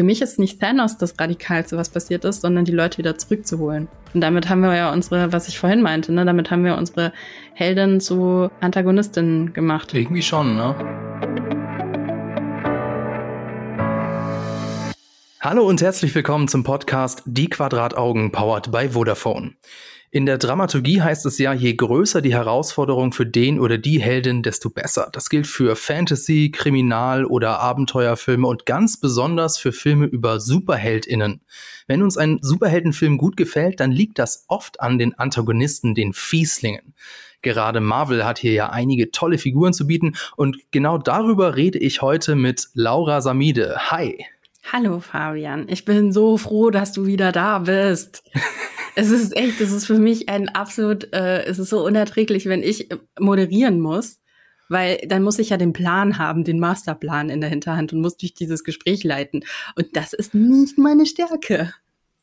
für mich ist nicht Thanos das Radikalste, was passiert ist, sondern die Leute wieder zurückzuholen. Und damit haben wir ja unsere, was ich vorhin meinte, ne, damit haben wir unsere Helden zu Antagonistinnen gemacht. Irgendwie schon, ne? Hallo und herzlich willkommen zum Podcast Die Quadrataugen powered by Vodafone. In der Dramaturgie heißt es ja, je größer die Herausforderung für den oder die Heldin, desto besser. Das gilt für Fantasy, Kriminal- oder Abenteuerfilme und ganz besonders für Filme über Superheldinnen. Wenn uns ein Superheldenfilm gut gefällt, dann liegt das oft an den Antagonisten, den Fieslingen. Gerade Marvel hat hier ja einige tolle Figuren zu bieten und genau darüber rede ich heute mit Laura Samide. Hi. Hallo Fabian, ich bin so froh, dass du wieder da bist. es ist echt, es ist für mich ein absolut, äh, es ist so unerträglich, wenn ich moderieren muss, weil dann muss ich ja den Plan haben, den Masterplan in der Hinterhand und muss durch dieses Gespräch leiten. Und das ist nicht meine Stärke.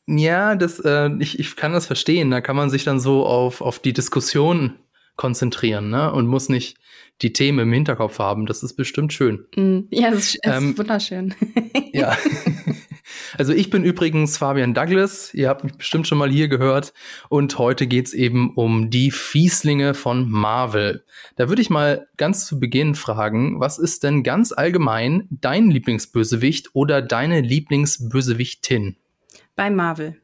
Ja, das, äh, ich, ich kann das verstehen. Da kann man sich dann so auf, auf die Diskussion konzentrieren, ne? Und muss nicht die Themen im Hinterkopf haben. Das ist bestimmt schön. Mm, ja, das ist, das ähm, ist wunderschön. ja. Also ich bin übrigens Fabian Douglas. Ihr habt mich bestimmt schon mal hier gehört. Und heute geht's eben um die Fieslinge von Marvel. Da würde ich mal ganz zu Beginn fragen, was ist denn ganz allgemein dein Lieblingsbösewicht oder deine Lieblingsbösewichtin? Bei Marvel.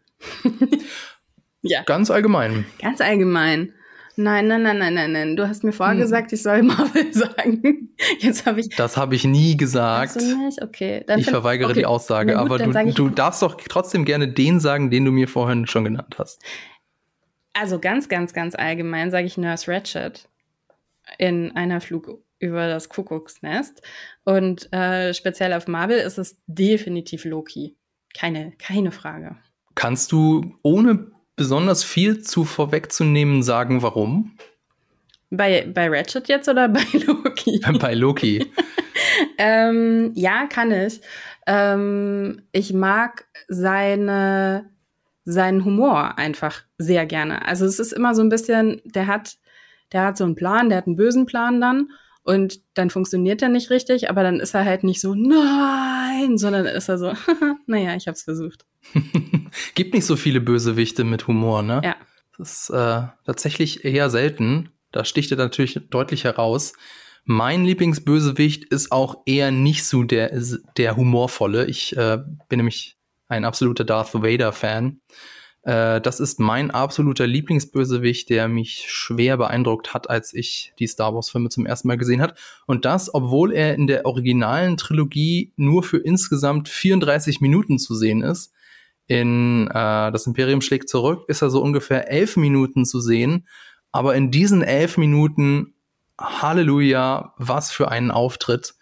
ja. Ganz allgemein. Ganz allgemein. Nein, nein, nein, nein, nein, nein. Du hast mir vorher hm. gesagt, ich soll Marvel sagen. Jetzt habe ich. Das habe ich nie gesagt. Du nicht? Okay. Dann ich verweigere okay. die Aussage, gut, aber du, du darfst doch trotzdem gerne den sagen, den du mir vorhin schon genannt hast. Also ganz, ganz, ganz allgemein sage ich Nurse Ratchet in einer Flug über das Kuckucksnest. Und äh, speziell auf Marvel ist es definitiv Loki. Keine, keine Frage. Kannst du ohne besonders viel zu vorwegzunehmen sagen, warum? Bei, bei Ratchet jetzt oder bei Loki? bei Loki. ähm, ja, kann ich. Ähm, ich mag seine, seinen Humor einfach sehr gerne. Also es ist immer so ein bisschen, der hat, der hat so einen Plan, der hat einen bösen Plan dann und dann funktioniert er nicht richtig, aber dann ist er halt nicht so, nein, sondern ist er so, naja, ich hab's versucht. Gibt nicht so viele Bösewichte mit Humor, ne? Ja. Das ist äh, tatsächlich eher selten. Da sticht er natürlich deutlich heraus. Mein Lieblingsbösewicht ist auch eher nicht so der, der humorvolle. Ich äh, bin nämlich ein absoluter Darth Vader-Fan. Äh, das ist mein absoluter Lieblingsbösewicht, der mich schwer beeindruckt hat, als ich die Star Wars-Filme zum ersten Mal gesehen hat. Und das, obwohl er in der originalen Trilogie nur für insgesamt 34 Minuten zu sehen ist. In äh, Das Imperium schlägt zurück ist er so ungefähr elf Minuten zu sehen. Aber in diesen elf Minuten, Halleluja, was für einen Auftritt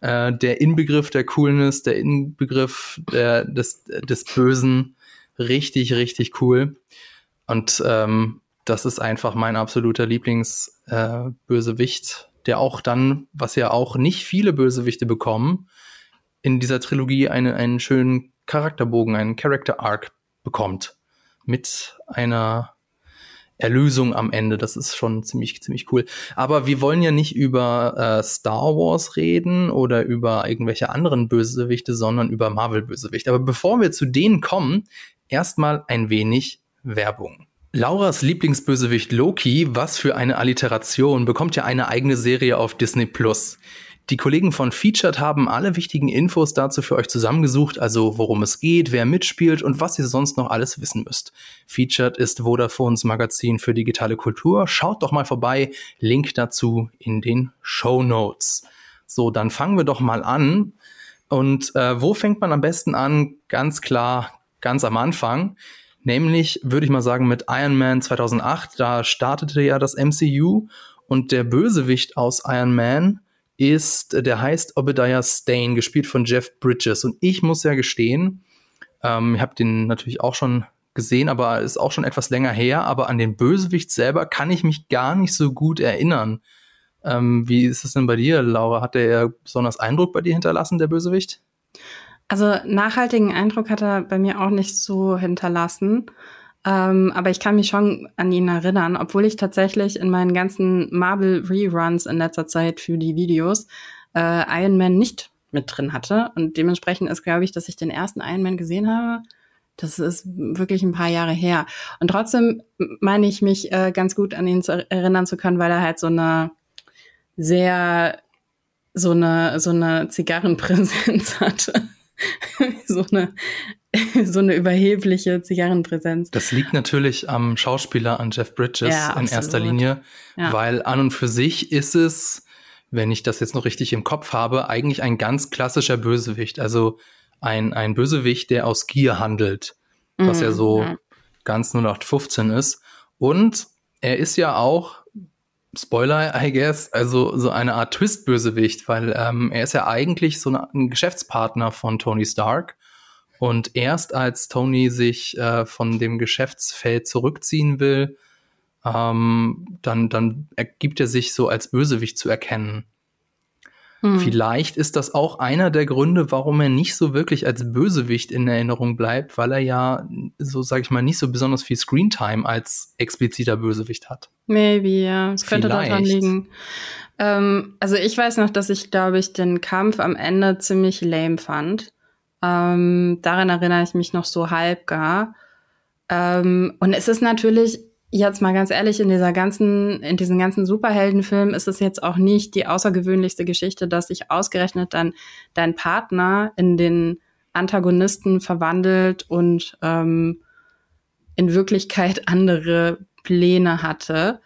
äh, der Inbegriff der Coolness, der Inbegriff der, des, des Bösen richtig, richtig cool. Und ähm, das ist einfach mein absoluter Lieblingsbösewicht, äh, der auch dann, was ja auch nicht viele Bösewichte bekommen, in dieser Trilogie eine, einen schönen Charakterbogen, einen Character Arc bekommt. Mit einer Erlösung am Ende. Das ist schon ziemlich, ziemlich cool. Aber wir wollen ja nicht über äh, Star Wars reden oder über irgendwelche anderen Bösewichte, sondern über Marvel-Bösewichte. Aber bevor wir zu denen kommen, erstmal ein wenig Werbung. Lauras Lieblingsbösewicht Loki, was für eine Alliteration, bekommt ja eine eigene Serie auf Disney Plus. Die Kollegen von Featured haben alle wichtigen Infos dazu für euch zusammengesucht, also worum es geht, wer mitspielt und was ihr sonst noch alles wissen müsst. Featured ist Vodafones Magazin für digitale Kultur. Schaut doch mal vorbei. Link dazu in den Show Notes. So, dann fangen wir doch mal an. Und äh, wo fängt man am besten an? Ganz klar, ganz am Anfang. Nämlich, würde ich mal sagen, mit Iron Man 2008. Da startete ja das MCU und der Bösewicht aus Iron Man ist, der heißt Obadiah Stane, gespielt von Jeff Bridges. Und ich muss ja gestehen, ähm, ich habe den natürlich auch schon gesehen, aber ist auch schon etwas länger her. Aber an den Bösewicht selber kann ich mich gar nicht so gut erinnern. Ähm, wie ist es denn bei dir, Laura? Hat der besonders Eindruck bei dir hinterlassen, der Bösewicht? Also nachhaltigen Eindruck hat er bei mir auch nicht so hinterlassen. Ähm, aber ich kann mich schon an ihn erinnern, obwohl ich tatsächlich in meinen ganzen Marvel-Reruns in letzter Zeit für die Videos äh, Iron Man nicht mit drin hatte. Und dementsprechend ist, glaube ich, dass ich den ersten Iron Man gesehen habe. Das ist wirklich ein paar Jahre her. Und trotzdem meine ich mich äh, ganz gut an ihn zu erinnern zu können, weil er halt so eine sehr so eine so eine Zigarrenpräsenz hatte. so eine so eine überhebliche Zigarrenpräsenz. Das liegt natürlich am Schauspieler, an Jeff Bridges ja, in erster Linie, ja. weil an und für sich ist es, wenn ich das jetzt noch richtig im Kopf habe, eigentlich ein ganz klassischer Bösewicht. Also ein, ein Bösewicht, der aus Gier handelt, was mhm, ja so ganz 0815 ist. Und er ist ja auch, Spoiler, I guess, also so eine Art Twist-Bösewicht, weil ähm, er ist ja eigentlich so ein Geschäftspartner von Tony Stark und erst als Tony sich äh, von dem Geschäftsfeld zurückziehen will, ähm, dann, dann ergibt er sich so als Bösewicht zu erkennen. Hm. Vielleicht ist das auch einer der Gründe, warum er nicht so wirklich als Bösewicht in Erinnerung bleibt, weil er ja, so sag ich mal, nicht so besonders viel Screentime als expliziter Bösewicht hat. Maybe, ja. Es könnte Vielleicht. daran liegen. Ähm, also ich weiß noch, dass ich, glaube ich, den Kampf am Ende ziemlich lame fand. Ähm, daran erinnere ich mich noch so halb gar. Ähm, und es ist natürlich, jetzt mal ganz ehrlich, in dieser ganzen, in diesen ganzen Superheldenfilmen ist es jetzt auch nicht die außergewöhnlichste Geschichte, dass sich ausgerechnet dann dein Partner in den Antagonisten verwandelt und ähm, in Wirklichkeit andere Pläne hatte.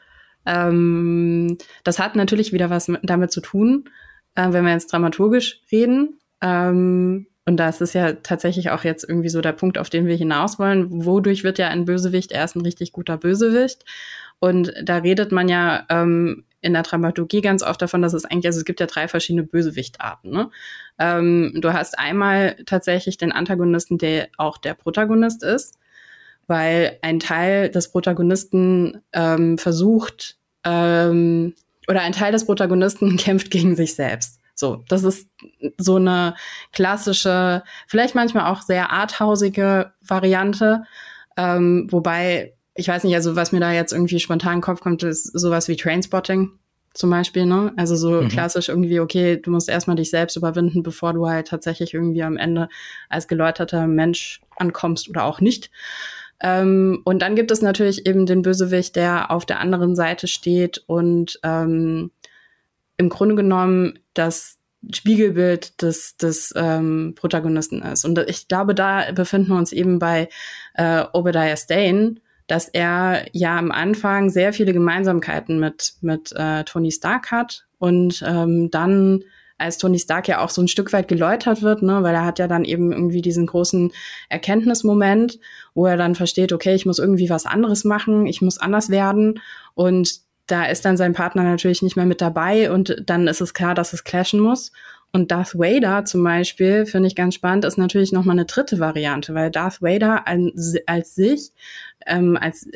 Ähm, das hat natürlich wieder was mit, damit zu tun, äh, wenn wir jetzt dramaturgisch reden. Ähm, und das ist ja tatsächlich auch jetzt irgendwie so der Punkt, auf den wir hinaus wollen. Wodurch wird ja ein Bösewicht erst ein richtig guter Bösewicht? Und da redet man ja ähm, in der Dramaturgie ganz oft davon, dass es eigentlich, also es gibt ja drei verschiedene Bösewichtarten. Ne? Ähm, du hast einmal tatsächlich den Antagonisten, der auch der Protagonist ist, weil ein Teil des Protagonisten ähm, versucht, ähm, oder ein Teil des Protagonisten kämpft gegen sich selbst. So, das ist so eine klassische, vielleicht manchmal auch sehr arthausige Variante. Ähm, wobei, ich weiß nicht, also was mir da jetzt irgendwie spontan in den Kopf kommt, ist sowas wie Trainspotting zum Beispiel, ne? Also so mhm. klassisch irgendwie, okay, du musst erstmal dich selbst überwinden, bevor du halt tatsächlich irgendwie am Ende als geläuterter Mensch ankommst oder auch nicht. Ähm, und dann gibt es natürlich eben den Bösewicht, der auf der anderen Seite steht und ähm, im Grunde genommen das Spiegelbild des, des ähm, Protagonisten ist. Und ich glaube, da befinden wir uns eben bei äh, Obadiah Stane, dass er ja am Anfang sehr viele Gemeinsamkeiten mit, mit äh, Tony Stark hat und ähm, dann als Tony Stark ja auch so ein Stück weit geläutert wird, ne, weil er hat ja dann eben irgendwie diesen großen Erkenntnismoment, wo er dann versteht, okay, ich muss irgendwie was anderes machen, ich muss anders werden und da ist dann sein Partner natürlich nicht mehr mit dabei und dann ist es klar, dass es clashen muss. Und Darth Vader zum Beispiel, finde ich ganz spannend, ist natürlich nochmal eine dritte Variante, weil Darth Vader als, als sich, ähm, als,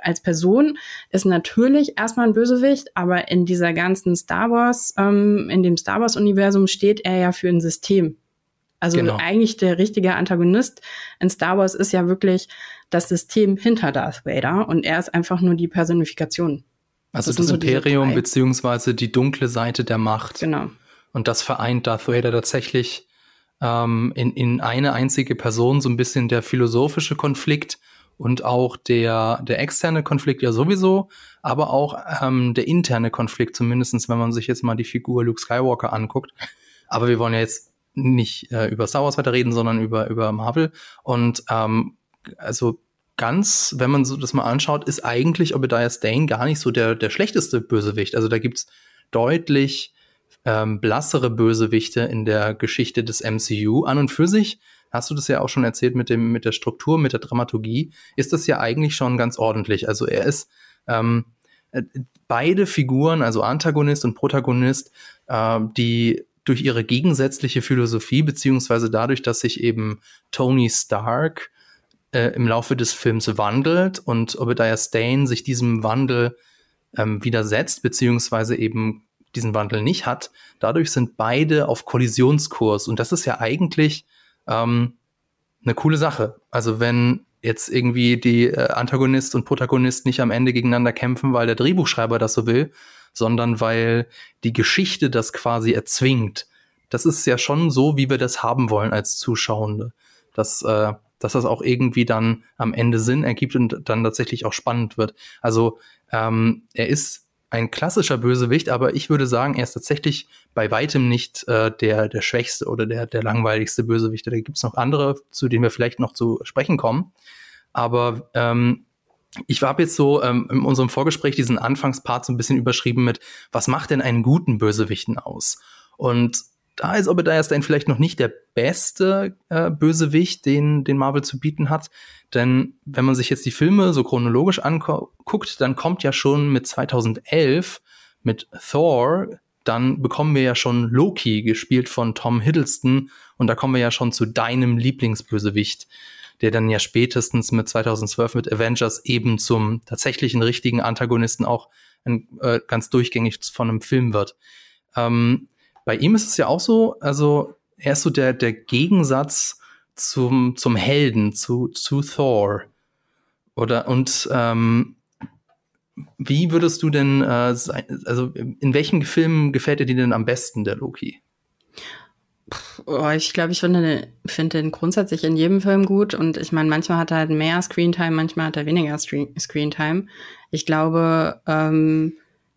als Person ist natürlich erstmal ein Bösewicht, aber in dieser ganzen Star Wars, ähm, in dem Star Wars-Universum steht er ja für ein System. Also genau. eigentlich der richtige Antagonist in Star Wars ist ja wirklich das System hinter Darth Vader und er ist einfach nur die Personifikation. Also das, das Imperium beziehungsweise die dunkle Seite der Macht. Genau. Und das vereint Darth Vader tatsächlich ähm, in, in eine einzige Person so ein bisschen der philosophische Konflikt und auch der, der externe Konflikt ja sowieso, aber auch ähm, der interne Konflikt, zumindestens wenn man sich jetzt mal die Figur Luke Skywalker anguckt. Aber wir wollen ja jetzt nicht äh, über Star Wars weiter reden, sondern über, über Marvel. Und ähm, also ganz, wenn man so das mal anschaut, ist eigentlich Obadiah Stane gar nicht so der, der schlechteste Bösewicht. Also da gibt's deutlich ähm, blassere Bösewichte in der Geschichte des MCU. An und für sich, hast du das ja auch schon erzählt mit dem, mit der Struktur, mit der Dramaturgie, ist das ja eigentlich schon ganz ordentlich. Also er ist ähm, äh, beide Figuren, also Antagonist und Protagonist, äh, die durch ihre gegensätzliche Philosophie, beziehungsweise dadurch, dass sich eben Tony Stark äh, im Laufe des Films wandelt und Obadiah Stane sich diesem Wandel ähm, widersetzt, beziehungsweise eben diesen Wandel nicht hat. Dadurch sind beide auf Kollisionskurs und das ist ja eigentlich ähm, eine coole Sache. Also wenn jetzt irgendwie die äh, Antagonist und Protagonist nicht am Ende gegeneinander kämpfen, weil der Drehbuchschreiber das so will, sondern weil die Geschichte das quasi erzwingt, das ist ja schon so, wie wir das haben wollen als Zuschauende. Dass, äh, dass das auch irgendwie dann am Ende Sinn ergibt und dann tatsächlich auch spannend wird. Also ähm, er ist ein klassischer Bösewicht, aber ich würde sagen, er ist tatsächlich bei weitem nicht äh, der, der schwächste oder der, der langweiligste Bösewicht. Da gibt es noch andere, zu denen wir vielleicht noch zu sprechen kommen. Aber ähm, ich habe jetzt so ähm, in unserem Vorgespräch diesen Anfangspart so ein bisschen überschrieben mit, was macht denn einen guten Bösewichten aus? Und da ist Obadiah Stane vielleicht noch nicht der beste äh, Bösewicht, den, den Marvel zu bieten hat. Denn wenn man sich jetzt die Filme so chronologisch anguckt, dann kommt ja schon mit 2011 mit Thor, dann bekommen wir ja schon Loki, gespielt von Tom Hiddleston. Und da kommen wir ja schon zu deinem Lieblingsbösewicht, der dann ja spätestens mit 2012 mit Avengers eben zum tatsächlichen richtigen Antagonisten auch ein, äh, ganz durchgängig von einem Film wird. Ähm, bei ihm ist es ja auch so, also er ist so der, der Gegensatz zum, zum Helden, zu, zu Thor. Oder und ähm, wie würdest du denn, äh, sein, also in welchem Film gefällt dir denn am besten, der Loki? Oh, ich glaube, ich finde, finde den grundsätzlich in jedem Film gut. Und ich meine, manchmal hat er halt mehr Screentime, manchmal hat er weniger Screentime. Ich glaube, ähm,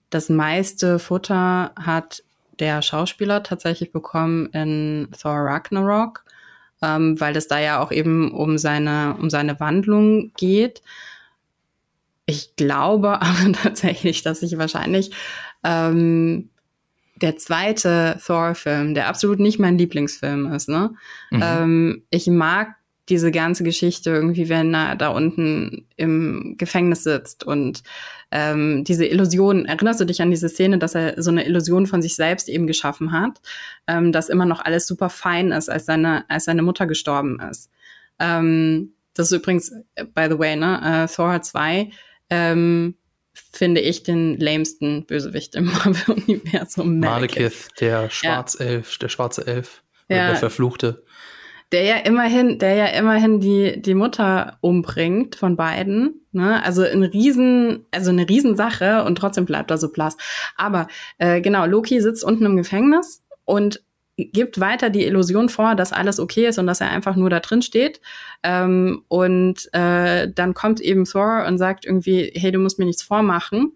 das meiste Futter hat der Schauspieler tatsächlich bekommen in Thor Ragnarok, ähm, weil es da ja auch eben um seine, um seine Wandlung geht. Ich glaube aber tatsächlich, dass ich wahrscheinlich ähm, der zweite Thor-Film, der absolut nicht mein Lieblingsfilm ist, ne? Mhm. Ähm, ich mag diese ganze Geschichte irgendwie, wenn er da unten im Gefängnis sitzt und ähm, diese Illusion, erinnerst du dich an diese Szene, dass er so eine Illusion von sich selbst eben geschaffen hat, ähm, dass immer noch alles super fein ist, als seine, als seine Mutter gestorben ist. Ähm, das ist übrigens, by the way, ne, äh, Thor 2, ähm, finde ich den lamesten Bösewicht im Marvel-Universum. Malekith, der Schwarzelf, ja. der schwarze Elf, ja. der Verfluchte der ja immerhin, der ja immerhin die, die Mutter umbringt von beiden. Ne? Also ein Riesen, also eine Riesensache und trotzdem bleibt er so blass. Aber äh, genau, Loki sitzt unten im Gefängnis und gibt weiter die Illusion vor, dass alles okay ist und dass er einfach nur da drin steht. Ähm, und äh, dann kommt eben Thor und sagt irgendwie, hey, du musst mir nichts vormachen.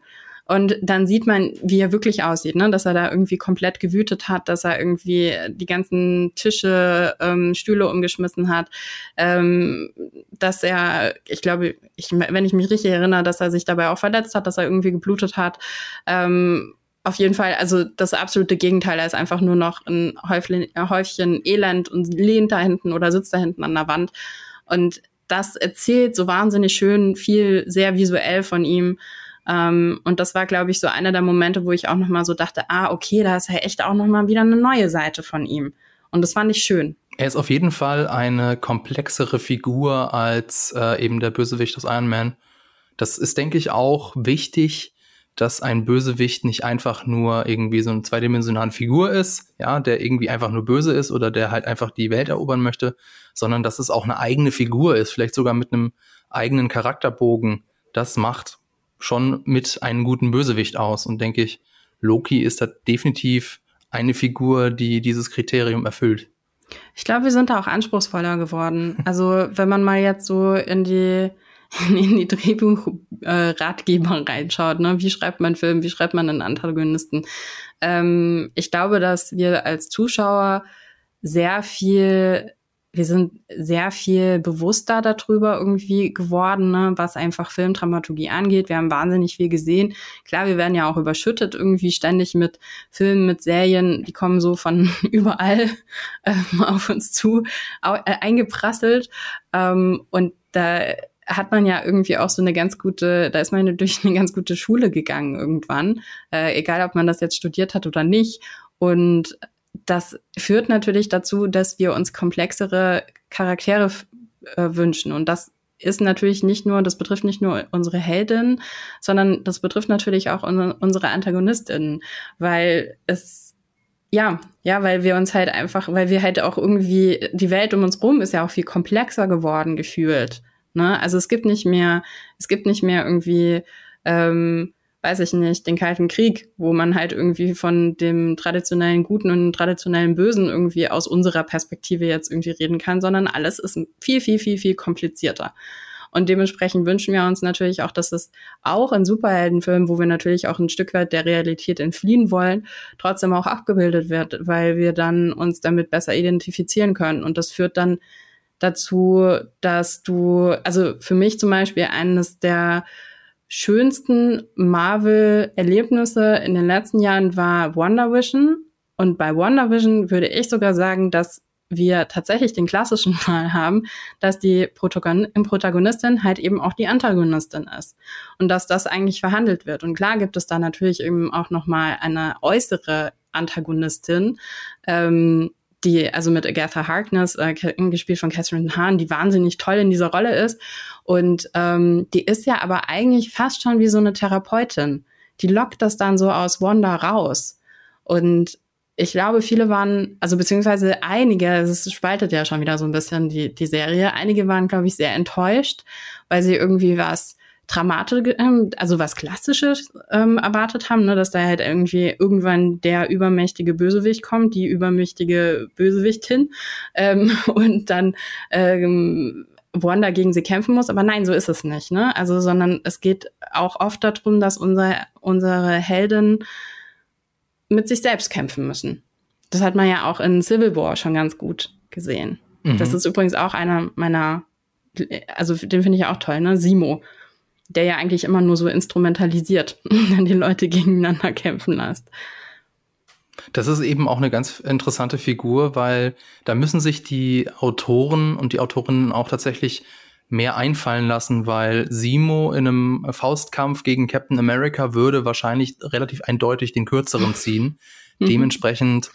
Und dann sieht man, wie er wirklich aussieht, ne? dass er da irgendwie komplett gewütet hat, dass er irgendwie die ganzen Tische, ähm, Stühle umgeschmissen hat, ähm, dass er, ich glaube, ich, wenn ich mich richtig erinnere, dass er sich dabei auch verletzt hat, dass er irgendwie geblutet hat. Ähm, auf jeden Fall, also das absolute Gegenteil. Er ist einfach nur noch ein Häufchen, ein Häufchen Elend und lehnt da hinten oder sitzt da hinten an der Wand. Und das erzählt so wahnsinnig schön viel, sehr visuell von ihm. Ähm, und das war, glaube ich, so einer der Momente, wo ich auch noch mal so dachte, ah, okay, da ist ja echt auch noch mal wieder eine neue Seite von ihm. Und das fand ich schön. Er ist auf jeden Fall eine komplexere Figur als äh, eben der Bösewicht aus Iron Man. Das ist, denke ich, auch wichtig, dass ein Bösewicht nicht einfach nur irgendwie so eine zweidimensionale Figur ist, ja, der irgendwie einfach nur böse ist oder der halt einfach die Welt erobern möchte, sondern dass es auch eine eigene Figur ist, vielleicht sogar mit einem eigenen Charakterbogen. Das macht schon mit einem guten Bösewicht aus. Und denke ich, Loki ist da definitiv eine Figur, die dieses Kriterium erfüllt. Ich glaube, wir sind da auch anspruchsvoller geworden. Also, wenn man mal jetzt so in die in die Drehbuchratgeber äh, reinschaut, ne? Wie schreibt man Film, wie schreibt man einen Antagonisten? Ähm, ich glaube, dass wir als Zuschauer sehr viel wir sind sehr viel bewusster darüber irgendwie geworden, ne, was einfach Filmdramaturgie angeht. Wir haben wahnsinnig viel gesehen. Klar, wir werden ja auch überschüttet irgendwie ständig mit Filmen, mit Serien, die kommen so von überall ähm, auf uns zu, äh, eingeprasselt. Ähm, und da hat man ja irgendwie auch so eine ganz gute, da ist man durch eine ganz gute Schule gegangen irgendwann, äh, egal ob man das jetzt studiert hat oder nicht. Und das führt natürlich dazu, dass wir uns komplexere Charaktere äh, wünschen. Und das ist natürlich nicht nur, das betrifft nicht nur unsere Heldin, sondern das betrifft natürlich auch un unsere Antagonistinnen, weil es ja, ja, weil wir uns halt einfach, weil wir halt auch irgendwie, die Welt um uns rum ist ja auch viel komplexer geworden gefühlt. Ne? Also es gibt nicht mehr, es gibt nicht mehr irgendwie ähm, weiß ich nicht, den Kalten Krieg, wo man halt irgendwie von dem traditionellen Guten und traditionellen Bösen irgendwie aus unserer Perspektive jetzt irgendwie reden kann, sondern alles ist viel, viel, viel, viel komplizierter. Und dementsprechend wünschen wir uns natürlich auch, dass es auch in Superheldenfilmen, wo wir natürlich auch ein Stück weit der Realität entfliehen wollen, trotzdem auch abgebildet wird, weil wir dann uns damit besser identifizieren können. Und das führt dann dazu, dass du, also für mich zum Beispiel eines der schönsten Marvel-Erlebnisse in den letzten Jahren war Wonder Vision. Und bei Wonder Vision würde ich sogar sagen, dass wir tatsächlich den klassischen Fall haben, dass die Protagonistin halt eben auch die Antagonistin ist und dass das eigentlich verhandelt wird. Und klar gibt es da natürlich eben auch noch mal eine äußere Antagonistin, ähm, die also mit Agatha Harkness, äh, gespielt von Catherine Hahn, die wahnsinnig toll in dieser Rolle ist. Und ähm, die ist ja aber eigentlich fast schon wie so eine Therapeutin. Die lockt das dann so aus Wanda raus. Und ich glaube, viele waren, also beziehungsweise einige, es spaltet ja schon wieder so ein bisschen die, die Serie, einige waren, glaube ich, sehr enttäuscht, weil sie irgendwie was Dramatisches, ähm, also was Klassisches ähm, erwartet haben, ne, dass da halt irgendwie irgendwann der übermächtige Bösewicht kommt, die übermächtige Bösewichtin ähm, und dann ähm, Wanda gegen sie kämpfen muss. Aber nein, so ist es nicht. Ne? Also, sondern es geht auch oft darum, dass unser, unsere Helden mit sich selbst kämpfen müssen. Das hat man ja auch in Civil War schon ganz gut gesehen. Mhm. Das ist übrigens auch einer meiner, also den finde ich auch toll, ne? Simo, der ja eigentlich immer nur so instrumentalisiert, wenn die Leute gegeneinander kämpfen lässt. Das ist eben auch eine ganz interessante Figur, weil da müssen sich die Autoren und die Autorinnen auch tatsächlich mehr einfallen lassen, weil Simo in einem Faustkampf gegen Captain America würde wahrscheinlich relativ eindeutig den kürzeren ziehen. Mhm. Dementsprechend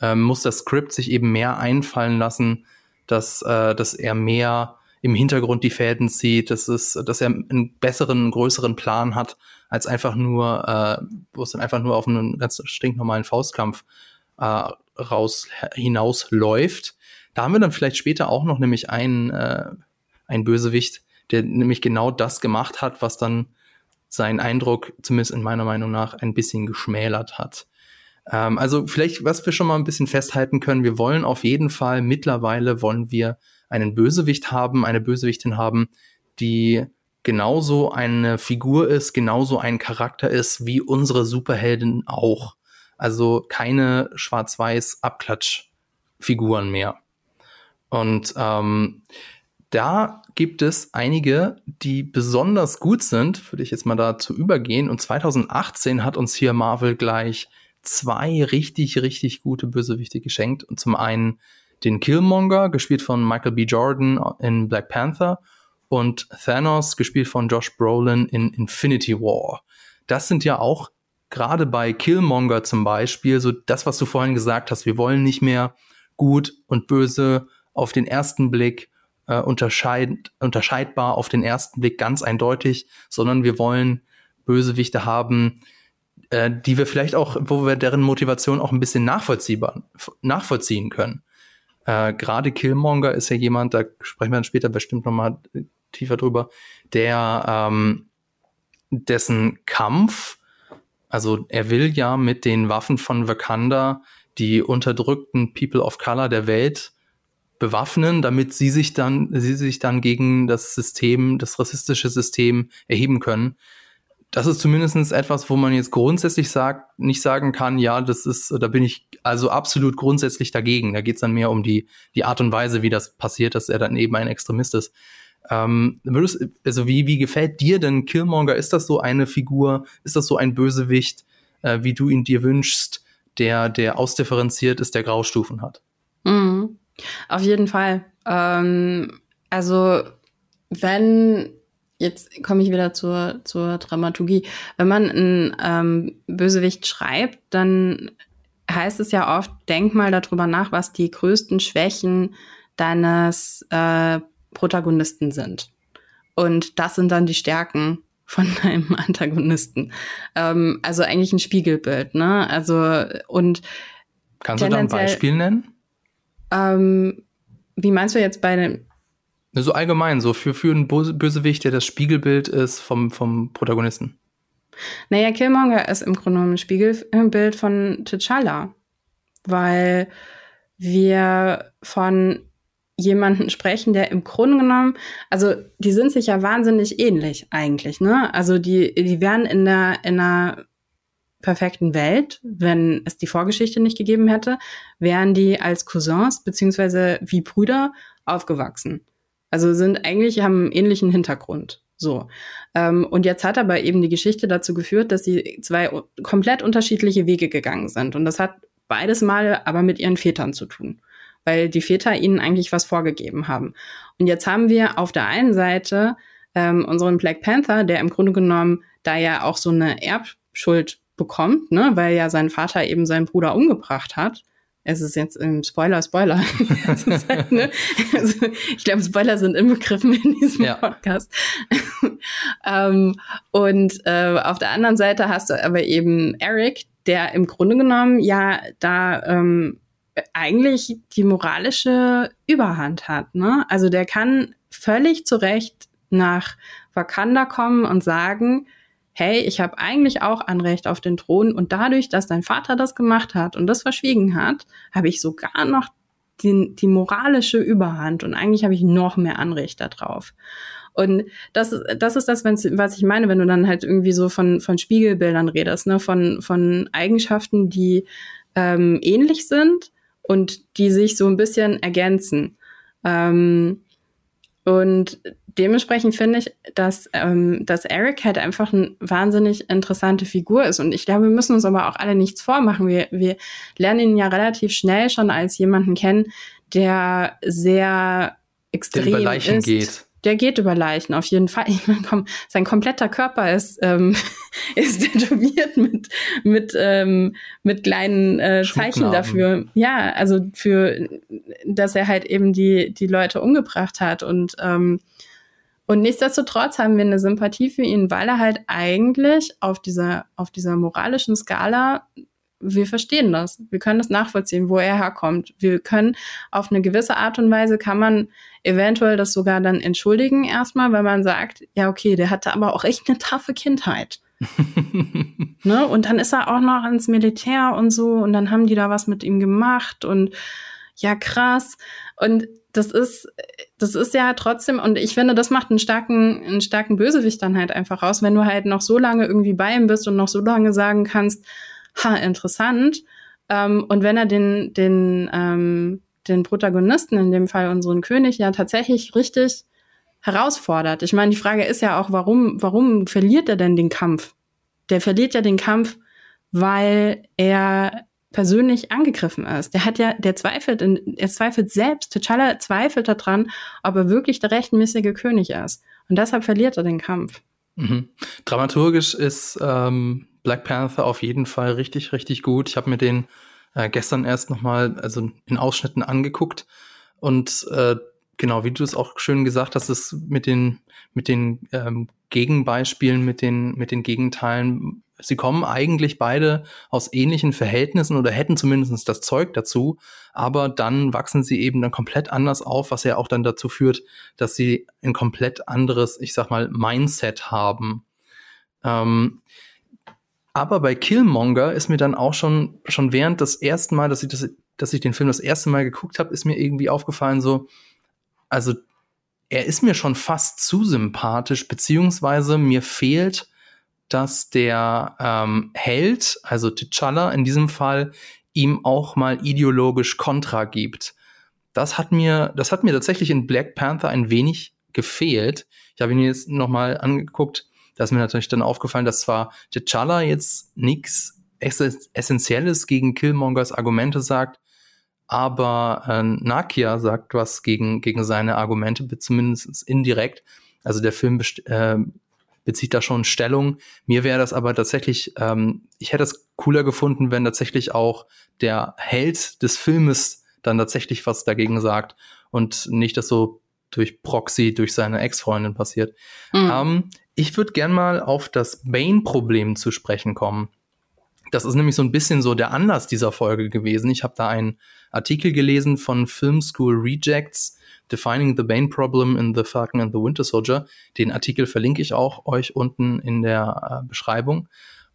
äh, muss das Skript sich eben mehr einfallen lassen, dass, äh, dass er mehr im Hintergrund die Fäden zieht, dass, es, dass er einen besseren, größeren Plan hat, als einfach nur, äh, wo es dann einfach nur auf einen ganz stinknormalen Faustkampf äh, raus hinausläuft. Da haben wir dann vielleicht später auch noch nämlich einen äh, ein Bösewicht, der nämlich genau das gemacht hat, was dann seinen Eindruck, zumindest in meiner Meinung nach, ein bisschen geschmälert hat. Ähm, also vielleicht, was wir schon mal ein bisschen festhalten können, wir wollen auf jeden Fall, mittlerweile wollen wir einen Bösewicht haben, eine Bösewichtin haben, die genauso eine Figur ist, genauso ein Charakter ist, wie unsere Superhelden auch. Also keine schwarz-weiß Abklatschfiguren mehr. Und ähm, da gibt es einige, die besonders gut sind, würde ich jetzt mal dazu übergehen. Und 2018 hat uns hier Marvel gleich zwei richtig, richtig gute Bösewichte geschenkt. Und zum einen den Killmonger, gespielt von Michael B. Jordan in Black Panther und Thanos, gespielt von Josh Brolin in Infinity War. Das sind ja auch gerade bei Killmonger zum Beispiel so das, was du vorhin gesagt hast. Wir wollen nicht mehr gut und böse auf den ersten Blick äh, unterscheid unterscheidbar auf den ersten Blick ganz eindeutig, sondern wir wollen Bösewichte haben, äh, die wir vielleicht auch, wo wir deren Motivation auch ein bisschen nachvollziehbar, nachvollziehen können. Äh, Gerade Killmonger ist ja jemand, da sprechen wir dann später bestimmt noch mal tiefer drüber, der ähm, dessen Kampf, also er will ja mit den Waffen von Wakanda die unterdrückten People of Color der Welt bewaffnen, damit sie sich dann, sie sich dann gegen das System, das rassistische System erheben können. Das ist zumindest etwas, wo man jetzt grundsätzlich sagt, nicht sagen kann, ja, das ist, da bin ich also absolut grundsätzlich dagegen. Da geht es dann mehr um die, die Art und Weise, wie das passiert, dass er dann eben ein Extremist ist. Ähm, würdest, also wie, wie gefällt dir denn Killmonger? Ist das so eine Figur? Ist das so ein Bösewicht, äh, wie du ihn dir wünschst, der, der ausdifferenziert ist, der Graustufen hat? Mhm. Auf jeden Fall. Ähm, also wenn jetzt komme ich wieder zur, zur Dramaturgie. Wenn man ein ähm, Bösewicht schreibt, dann heißt es ja oft, denk mal darüber nach, was die größten Schwächen deines äh, Protagonisten sind. Und das sind dann die Stärken von deinem Antagonisten. Ähm, also eigentlich ein Spiegelbild, ne? Also und Kannst du da ein Beispiel nennen? Ähm, wie meinst du jetzt bei dem? So allgemein, so für, für einen Bösewicht, der das Spiegelbild ist vom, vom Protagonisten. Naja, Killmonger ist im Grunde ein Spiegelbild von T'Challa, weil wir von jemanden sprechen, der im Grunde genommen, also die sind sich ja wahnsinnig ähnlich eigentlich, ne? Also die, die wären in der, in einer perfekten Welt, wenn es die Vorgeschichte nicht gegeben hätte, wären die als Cousins beziehungsweise wie Brüder aufgewachsen. Also sind eigentlich haben einen ähnlichen Hintergrund. So. Ähm, und jetzt hat aber eben die Geschichte dazu geführt, dass sie zwei komplett unterschiedliche Wege gegangen sind. Und das hat beides Mal aber mit ihren Vätern zu tun, weil die Väter ihnen eigentlich was vorgegeben haben. Und jetzt haben wir auf der einen Seite ähm, unseren Black Panther, der im Grunde genommen da ja auch so eine Erbschuld bekommt, ne, weil ja sein Vater eben seinen Bruder umgebracht hat es ist jetzt im Spoiler, Spoiler. halt, ne? also, ich glaube, Spoiler sind inbegriffen in diesem ja. Podcast. ähm, und äh, auf der anderen Seite hast du aber eben Eric, der im Grunde genommen ja da ähm, eigentlich die moralische Überhand hat. Ne? Also der kann völlig zu Recht nach Wakanda kommen und sagen, hey, ich habe eigentlich auch Anrecht auf den Thron und dadurch, dass dein Vater das gemacht hat und das verschwiegen hat, habe ich sogar noch die, die moralische Überhand und eigentlich habe ich noch mehr Anrecht darauf. Und das, das ist das, was ich meine, wenn du dann halt irgendwie so von, von Spiegelbildern redest, ne? von, von Eigenschaften, die ähm, ähnlich sind und die sich so ein bisschen ergänzen. Ähm, und dementsprechend finde ich, dass, ähm, dass Eric halt einfach eine wahnsinnig interessante Figur ist. Und ich glaube, wir müssen uns aber auch alle nichts vormachen. Wir, wir lernen ihn ja relativ schnell schon als jemanden kennen, der sehr extrem der über Leichen ist. geht der geht über Leichen, auf jeden Fall. Ich meine, komm, sein kompletter Körper ist, ähm, ist tätowiert mit, mit, ähm, mit kleinen äh, Zeichen dafür. Ja, also für, dass er halt eben die, die Leute umgebracht hat. Und, ähm, und nichtsdestotrotz haben wir eine Sympathie für ihn, weil er halt eigentlich auf dieser, auf dieser moralischen Skala wir verstehen das. Wir können das nachvollziehen, wo er herkommt. Wir können auf eine gewisse Art und Weise kann man eventuell das sogar dann entschuldigen erstmal, weil man sagt, ja, okay, der hatte aber auch echt eine taffe Kindheit. ne? Und dann ist er auch noch ins Militär und so und dann haben die da was mit ihm gemacht und ja, krass. Und das ist, das ist ja trotzdem, und ich finde, das macht einen starken, einen starken Bösewicht dann halt einfach raus, wenn du halt noch so lange irgendwie bei ihm bist und noch so lange sagen kannst, ha, interessant. Ähm, und wenn er den, den, ähm, den Protagonisten, in dem Fall unseren König, ja tatsächlich richtig herausfordert. Ich meine, die Frage ist ja auch, warum, warum verliert er denn den Kampf? Der verliert ja den Kampf, weil er persönlich angegriffen ist. Der hat ja, der zweifelt, in, er zweifelt selbst, T'Challa zweifelt daran, ob er wirklich der rechtmäßige König ist. Und deshalb verliert er den Kampf. Mhm. Dramaturgisch ist ähm, Black Panther auf jeden Fall richtig, richtig gut. Ich habe mir den äh, gestern erst nochmal, also in Ausschnitten angeguckt. Und äh, genau, wie du es auch schön gesagt hast, ist mit den, mit den ähm, Gegenbeispielen, mit den, mit den Gegenteilen, sie kommen eigentlich beide aus ähnlichen Verhältnissen oder hätten zumindest das Zeug dazu, aber dann wachsen sie eben dann komplett anders auf, was ja auch dann dazu führt, dass sie ein komplett anderes, ich sag mal, Mindset haben. Ähm, aber bei Killmonger ist mir dann auch schon, schon während das ersten Mal, dass ich, das, dass ich den Film das erste Mal geguckt habe, ist mir irgendwie aufgefallen, so, also er ist mir schon fast zu sympathisch, beziehungsweise mir fehlt, dass der ähm, Held, also T'Challa in diesem Fall, ihm auch mal ideologisch Kontra gibt. Das hat mir, das hat mir tatsächlich in Black Panther ein wenig gefehlt. Ich habe ihn jetzt noch mal angeguckt da ist mir natürlich dann aufgefallen, dass zwar T'Challa jetzt nichts Essentielles gegen Killmongers Argumente sagt, aber äh, Nakia sagt was gegen, gegen seine Argumente, zumindest indirekt. Also der Film äh, bezieht da schon Stellung. Mir wäre das aber tatsächlich, ähm, ich hätte es cooler gefunden, wenn tatsächlich auch der Held des Filmes dann tatsächlich was dagegen sagt und nicht das so durch Proxy, durch seine Ex-Freundin passiert. Mhm. Ähm, ich würde gern mal auf das Bane-Problem zu sprechen kommen. Das ist nämlich so ein bisschen so der Anlass dieser Folge gewesen. Ich habe da einen Artikel gelesen von Film School Rejects, Defining the Bane Problem in The Falcon and the Winter Soldier. Den Artikel verlinke ich auch euch unten in der äh, Beschreibung.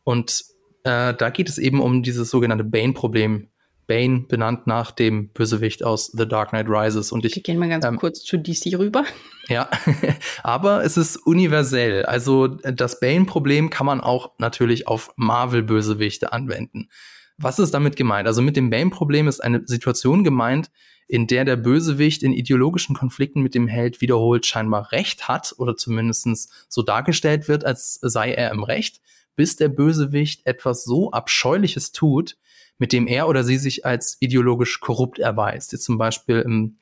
Und äh, da geht es eben um dieses sogenannte Bane-Problem. Bane benannt nach dem Bösewicht aus The Dark Knight Rises. Und ich, Wir gehen mal ganz ähm, kurz zu DC rüber. Ja, aber es ist universell. Also das Bane-Problem kann man auch natürlich auf Marvel-Bösewichte anwenden. Was ist damit gemeint? Also mit dem Bane-Problem ist eine Situation gemeint, in der der Bösewicht in ideologischen Konflikten mit dem Held wiederholt scheinbar Recht hat oder zumindest so dargestellt wird, als sei er im Recht, bis der Bösewicht etwas so Abscheuliches tut, mit dem er oder sie sich als ideologisch korrupt erweist. Jetzt zum Beispiel im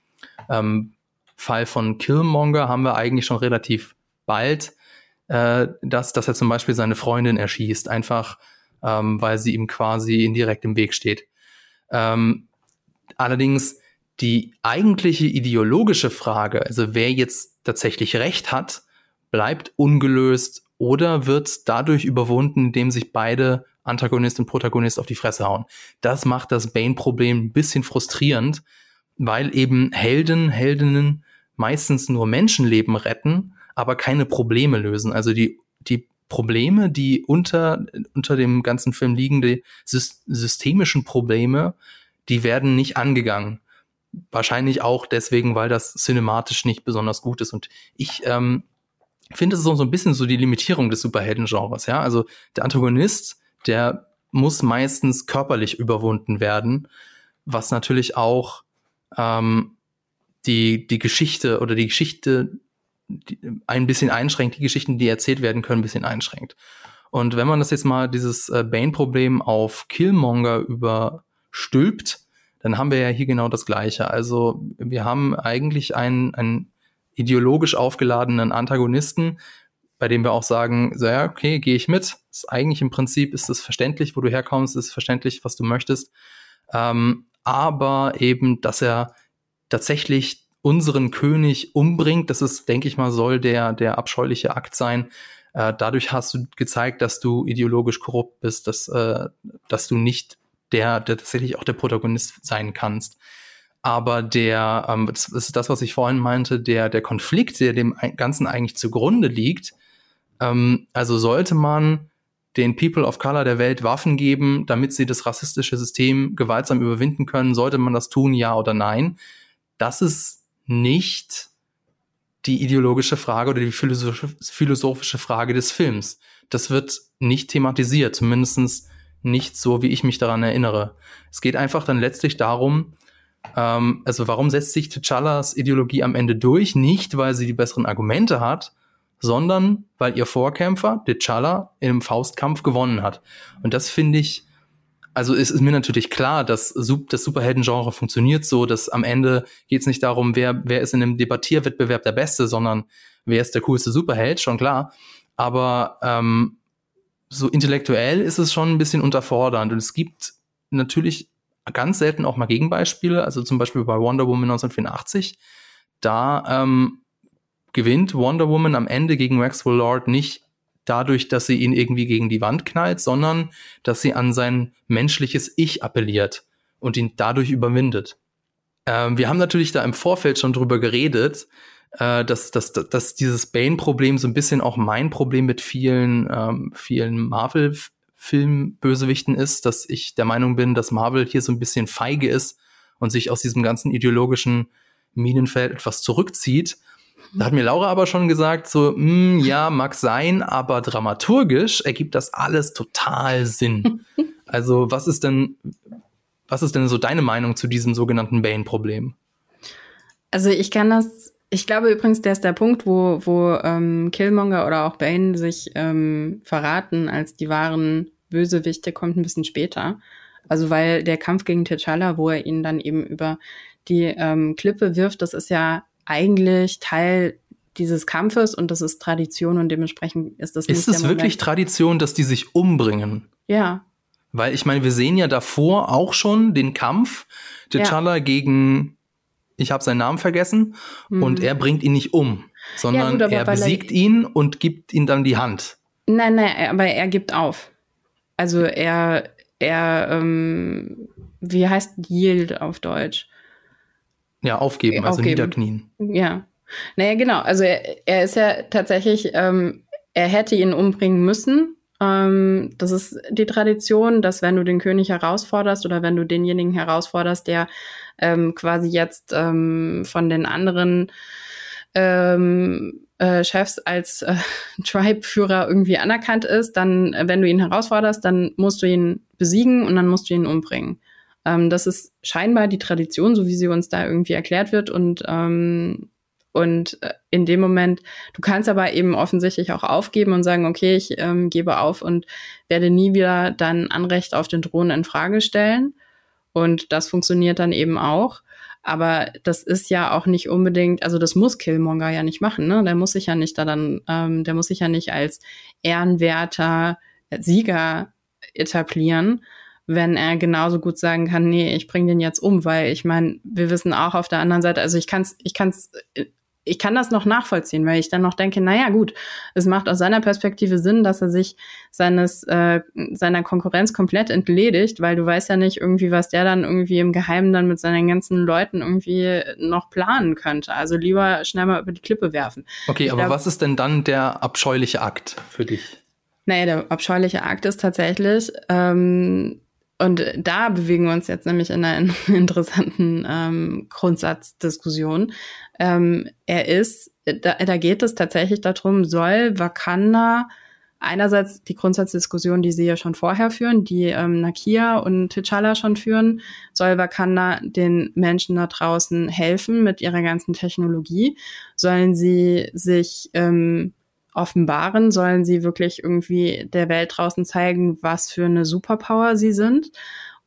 ähm, Fall von Killmonger haben wir eigentlich schon relativ bald, äh, dass, dass er zum Beispiel seine Freundin erschießt, einfach ähm, weil sie ihm quasi indirekt im Weg steht. Ähm, allerdings die eigentliche ideologische Frage, also wer jetzt tatsächlich Recht hat, bleibt ungelöst oder wird dadurch überwunden, indem sich beide Antagonist und Protagonist auf die Fresse hauen. Das macht das Bane-Problem ein bisschen frustrierend, weil eben Helden, Heldinnen meistens nur Menschenleben retten, aber keine Probleme lösen. Also die, die Probleme, die unter, unter dem ganzen Film liegen, die systemischen Probleme, die werden nicht angegangen. Wahrscheinlich auch deswegen, weil das cinematisch nicht besonders gut ist. Und ich ähm, finde, es ist so ein bisschen so die Limitierung des Superhelden-Genres. Ja? Also der Antagonist, der muss meistens körperlich überwunden werden, was natürlich auch ähm, die, die Geschichte oder die Geschichte ein bisschen einschränkt, die Geschichten, die erzählt werden können, ein bisschen einschränkt. Und wenn man das jetzt mal, dieses äh, Bane-Problem auf Killmonger überstülpt, dann haben wir ja hier genau das Gleiche. Also wir haben eigentlich einen, einen ideologisch aufgeladenen Antagonisten, bei dem wir auch sagen, so ja, okay, gehe ich mit. Ist eigentlich im Prinzip ist es verständlich, wo du herkommst, ist verständlich, was du möchtest. Ähm, aber eben, dass er tatsächlich unseren König umbringt, das ist, denke ich mal, soll der, der abscheuliche Akt sein. Äh, dadurch hast du gezeigt, dass du ideologisch korrupt bist, dass, äh, dass du nicht der, der tatsächlich auch der Protagonist sein kannst. Aber der, ähm, das ist das, was ich vorhin meinte, der, der Konflikt, der dem Ganzen eigentlich zugrunde liegt, ähm, also sollte man den People of Color der Welt Waffen geben, damit sie das rassistische System gewaltsam überwinden können, sollte man das tun, ja oder nein? Das ist nicht die ideologische Frage oder die philosophische Frage des Films. Das wird nicht thematisiert, zumindest nicht so, wie ich mich daran erinnere. Es geht einfach dann letztlich darum, ähm, also warum setzt sich T'Challas Ideologie am Ende durch? Nicht, weil sie die besseren Argumente hat, sondern weil ihr Vorkämpfer, T'Challa, im Faustkampf gewonnen hat. Und das finde ich, also es ist mir natürlich klar, dass das Superhelden-Genre funktioniert so, dass am Ende geht es nicht darum, wer, wer ist in einem Debattierwettbewerb der Beste, sondern wer ist der coolste Superheld, schon klar. Aber ähm, so intellektuell ist es schon ein bisschen unterfordernd. Und es gibt natürlich ganz selten auch mal Gegenbeispiele, also zum Beispiel bei Wonder Woman 1984. Da ähm, gewinnt Wonder Woman am Ende gegen Maxwell Lord nicht dadurch, dass sie ihn irgendwie gegen die Wand knallt, sondern dass sie an sein menschliches Ich appelliert und ihn dadurch überwindet. Ähm, wir haben natürlich da im Vorfeld schon drüber geredet, äh, dass, dass, dass dieses Bane-Problem so ein bisschen auch mein Problem mit vielen, ähm, vielen Marvel- Filmbösewichten ist, dass ich der Meinung bin, dass Marvel hier so ein bisschen feige ist und sich aus diesem ganzen ideologischen Minenfeld etwas zurückzieht. Da hat mir Laura aber schon gesagt, so, mh, hm, ja, mag sein, aber dramaturgisch ergibt das alles total Sinn. also, was ist denn, was ist denn so deine Meinung zu diesem sogenannten Bane-Problem? Also, ich kann das, ich glaube übrigens, der ist der Punkt, wo, wo ähm, Killmonger oder auch Bane sich ähm, verraten als die wahren Bösewichte kommt ein bisschen später. Also weil der Kampf gegen T'Challa, wo er ihn dann eben über die ähm, Klippe wirft, das ist ja eigentlich Teil dieses Kampfes und das ist Tradition und dementsprechend ist das ist nicht. Ist es wirklich Tradition, dass die sich umbringen? Ja. Weil ich meine, wir sehen ja davor auch schon den Kampf T'Challa ja. gegen, ich habe seinen Namen vergessen, mhm. und er bringt ihn nicht um, sondern ja, gut, er besiegt er, ihn und gibt ihm dann die Hand. Nein, nein, aber er gibt auf. Also er, er, ähm, wie heißt Yield auf Deutsch? Ja, aufgeben, also aufgeben. niederknien. Ja. Naja, genau. Also er, er ist ja tatsächlich, ähm, er hätte ihn umbringen müssen. Ähm, das ist die Tradition, dass wenn du den König herausforderst oder wenn du denjenigen herausforderst, der ähm, quasi jetzt ähm, von den anderen ähm, äh, Chefs als äh, Tribe-Führer irgendwie anerkannt ist, dann, äh, wenn du ihn herausforderst, dann musst du ihn besiegen und dann musst du ihn umbringen. Ähm, das ist scheinbar die Tradition, so wie sie uns da irgendwie erklärt wird und ähm, und äh, in dem Moment, du kannst aber eben offensichtlich auch aufgeben und sagen, okay, ich ähm, gebe auf und werde nie wieder dein Anrecht auf den Thron in Frage stellen. Und das funktioniert dann eben auch. Aber das ist ja auch nicht unbedingt, also das muss Killmonger ja nicht machen, ne? Der muss sich ja nicht da dann, ähm, der muss sich ja nicht als ehrenwerter Sieger etablieren, wenn er genauso gut sagen kann, nee, ich bring den jetzt um, weil ich meine, wir wissen auch auf der anderen Seite, also ich kann's, ich kann's ich kann das noch nachvollziehen, weil ich dann noch denke, naja gut, es macht aus seiner Perspektive Sinn, dass er sich seines äh, seiner Konkurrenz komplett entledigt, weil du weißt ja nicht irgendwie, was der dann irgendwie im Geheimen dann mit seinen ganzen Leuten irgendwie noch planen könnte. Also lieber schnell mal über die Klippe werfen. Okay, ich aber glaub, was ist denn dann der abscheuliche Akt für dich? Naja, der abscheuliche Akt ist tatsächlich, ähm, und da bewegen wir uns jetzt nämlich in einer interessanten ähm, Grundsatzdiskussion. Ähm, er ist, da, da geht es tatsächlich darum, soll Wakanda einerseits die Grundsatzdiskussion, die sie ja schon vorher führen, die ähm, Nakia und T'Challa schon führen, soll Wakanda den Menschen da draußen helfen mit ihrer ganzen Technologie? Sollen sie sich ähm, offenbaren? Sollen sie wirklich irgendwie der Welt draußen zeigen, was für eine Superpower sie sind?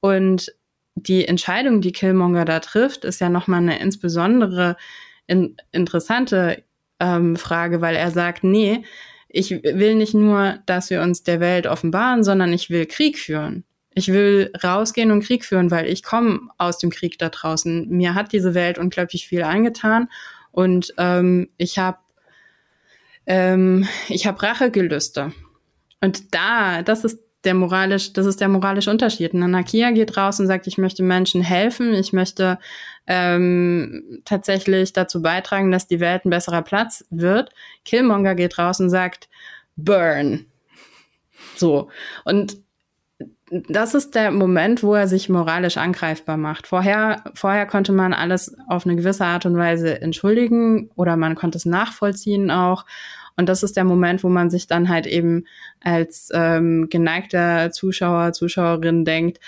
Und die Entscheidung, die Killmonger da trifft, ist ja nochmal eine insbesondere in, interessante ähm, Frage, weil er sagt, nee, ich will nicht nur, dass wir uns der Welt offenbaren, sondern ich will Krieg führen. Ich will rausgehen und Krieg führen, weil ich komme aus dem Krieg da draußen. Mir hat diese Welt unglaublich viel angetan und ähm, ich habe ähm, ich habe Rachegelüste. Und da, das ist der moralisch, das ist der moralische Unterschied. Und Nakia geht raus und sagt, ich möchte Menschen helfen, ich möchte ähm, tatsächlich dazu beitragen, dass die Welt ein besserer Platz wird. Killmonger geht raus und sagt, burn. So. Und das ist der Moment, wo er sich moralisch angreifbar macht. Vorher, vorher konnte man alles auf eine gewisse Art und Weise entschuldigen oder man konnte es nachvollziehen auch. Und das ist der Moment, wo man sich dann halt eben als ähm, geneigter Zuschauer, Zuschauerin denkt,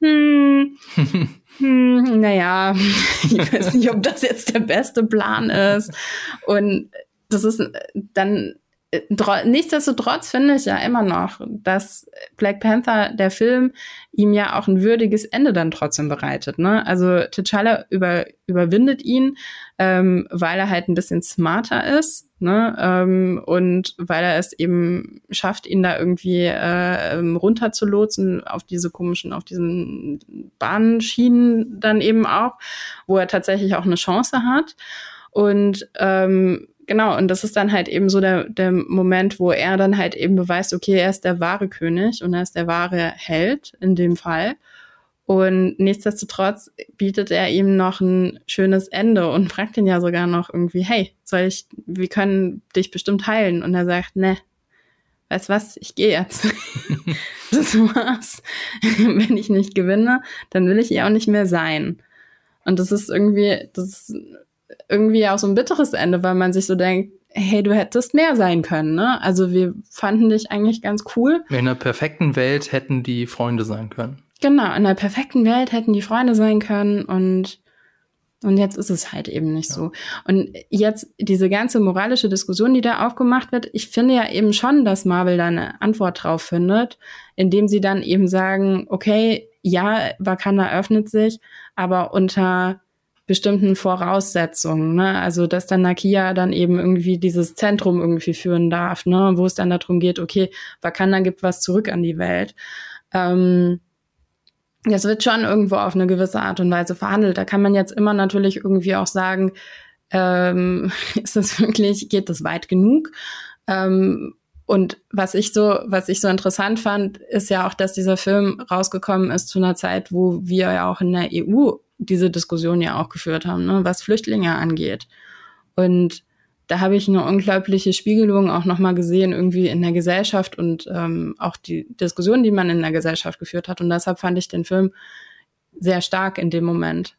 hm, hm, naja, ich weiß nicht, ob das jetzt der beste Plan ist. Und das ist dann nichtsdestotrotz finde ich ja immer noch, dass Black Panther, der Film, ihm ja auch ein würdiges Ende dann trotzdem bereitet. Ne? Also T'Challa über, überwindet ihn, ähm, weil er halt ein bisschen smarter ist ne? ähm, und weil er es eben schafft, ihn da irgendwie äh, ähm, runterzulotsen auf diese komischen, auf diesen Bahnschienen dann eben auch, wo er tatsächlich auch eine Chance hat. Und ähm, genau, und das ist dann halt eben so der, der Moment, wo er dann halt eben beweist, okay, er ist der wahre König und er ist der wahre Held in dem Fall. Und nichtsdestotrotz bietet er ihm noch ein schönes Ende und fragt ihn ja sogar noch irgendwie, hey, soll ich, wir können dich bestimmt heilen. Und er sagt, ne, weißt was, ich gehe jetzt. das war's. Wenn ich nicht gewinne, dann will ich ihr auch nicht mehr sein. Und das ist irgendwie, das ist irgendwie auch so ein bitteres Ende, weil man sich so denkt, hey, du hättest mehr sein können, ne? Also wir fanden dich eigentlich ganz cool. In einer perfekten Welt hätten die Freunde sein können. Genau, in einer perfekten Welt hätten die Freunde sein können und und jetzt ist es halt eben nicht ja. so. Und jetzt diese ganze moralische Diskussion, die da aufgemacht wird, ich finde ja eben schon, dass Marvel da eine Antwort drauf findet, indem sie dann eben sagen, okay, ja, Wakanda öffnet sich, aber unter bestimmten Voraussetzungen. Ne? Also dass dann Nakia dann eben irgendwie dieses Zentrum irgendwie führen darf, ne? wo es dann darum geht, okay, Wakanda gibt was zurück an die Welt. Ähm, das wird schon irgendwo auf eine gewisse Art und Weise verhandelt. Da kann man jetzt immer natürlich irgendwie auch sagen, ähm, ist das wirklich, geht das weit genug? Ähm, und was ich so, was ich so interessant fand, ist ja auch, dass dieser Film rausgekommen ist zu einer Zeit, wo wir ja auch in der EU diese Diskussion ja auch geführt haben, ne, was Flüchtlinge angeht. Und da habe ich eine unglaubliche Spiegelung auch nochmal gesehen, irgendwie in der Gesellschaft und ähm, auch die Diskussion, die man in der Gesellschaft geführt hat. Und deshalb fand ich den Film sehr stark in dem Moment.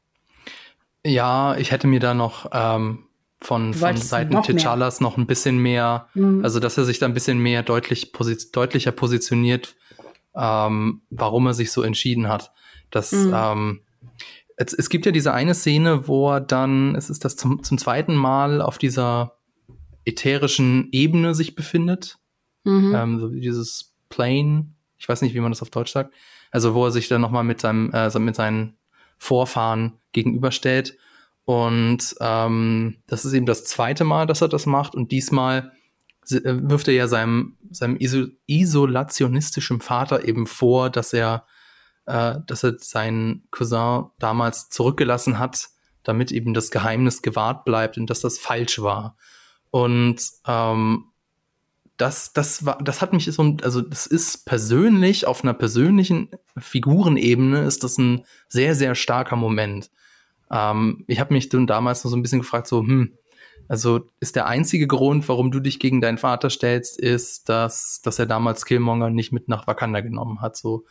Ja, ich hätte mir da noch ähm, von, von Seiten noch T'Challas noch ein bisschen mehr, mhm. also dass er sich da ein bisschen mehr deutlich posi deutlicher positioniert, ähm, warum er sich so entschieden hat. Das, mhm. ähm, es, es, gibt ja diese eine Szene, wo er dann, es ist das zum, zum zweiten Mal auf dieser ätherischen Ebene sich befindet. Mhm. Ähm, so dieses Plane, ich weiß nicht, wie man das auf Deutsch sagt. Also wo er sich dann nochmal mit seinem, äh, mit seinen Vorfahren gegenüberstellt und ähm, das ist eben das zweite Mal, dass er das macht. Und diesmal äh, wirft er ja seinem, seinem iso isolationistischen Vater eben vor, dass er, äh, dass er seinen Cousin damals zurückgelassen hat, damit eben das Geheimnis gewahrt bleibt und dass das falsch war. Und ähm, das, das war, das hat mich so, also das ist persönlich auf einer persönlichen Figurenebene ist das ein sehr, sehr starker Moment. Ähm, ich habe mich dann damals noch so ein bisschen gefragt, so, hm, also ist der einzige Grund, warum du dich gegen deinen Vater stellst, ist, dass, dass er damals Killmonger nicht mit nach Wakanda genommen hat. So,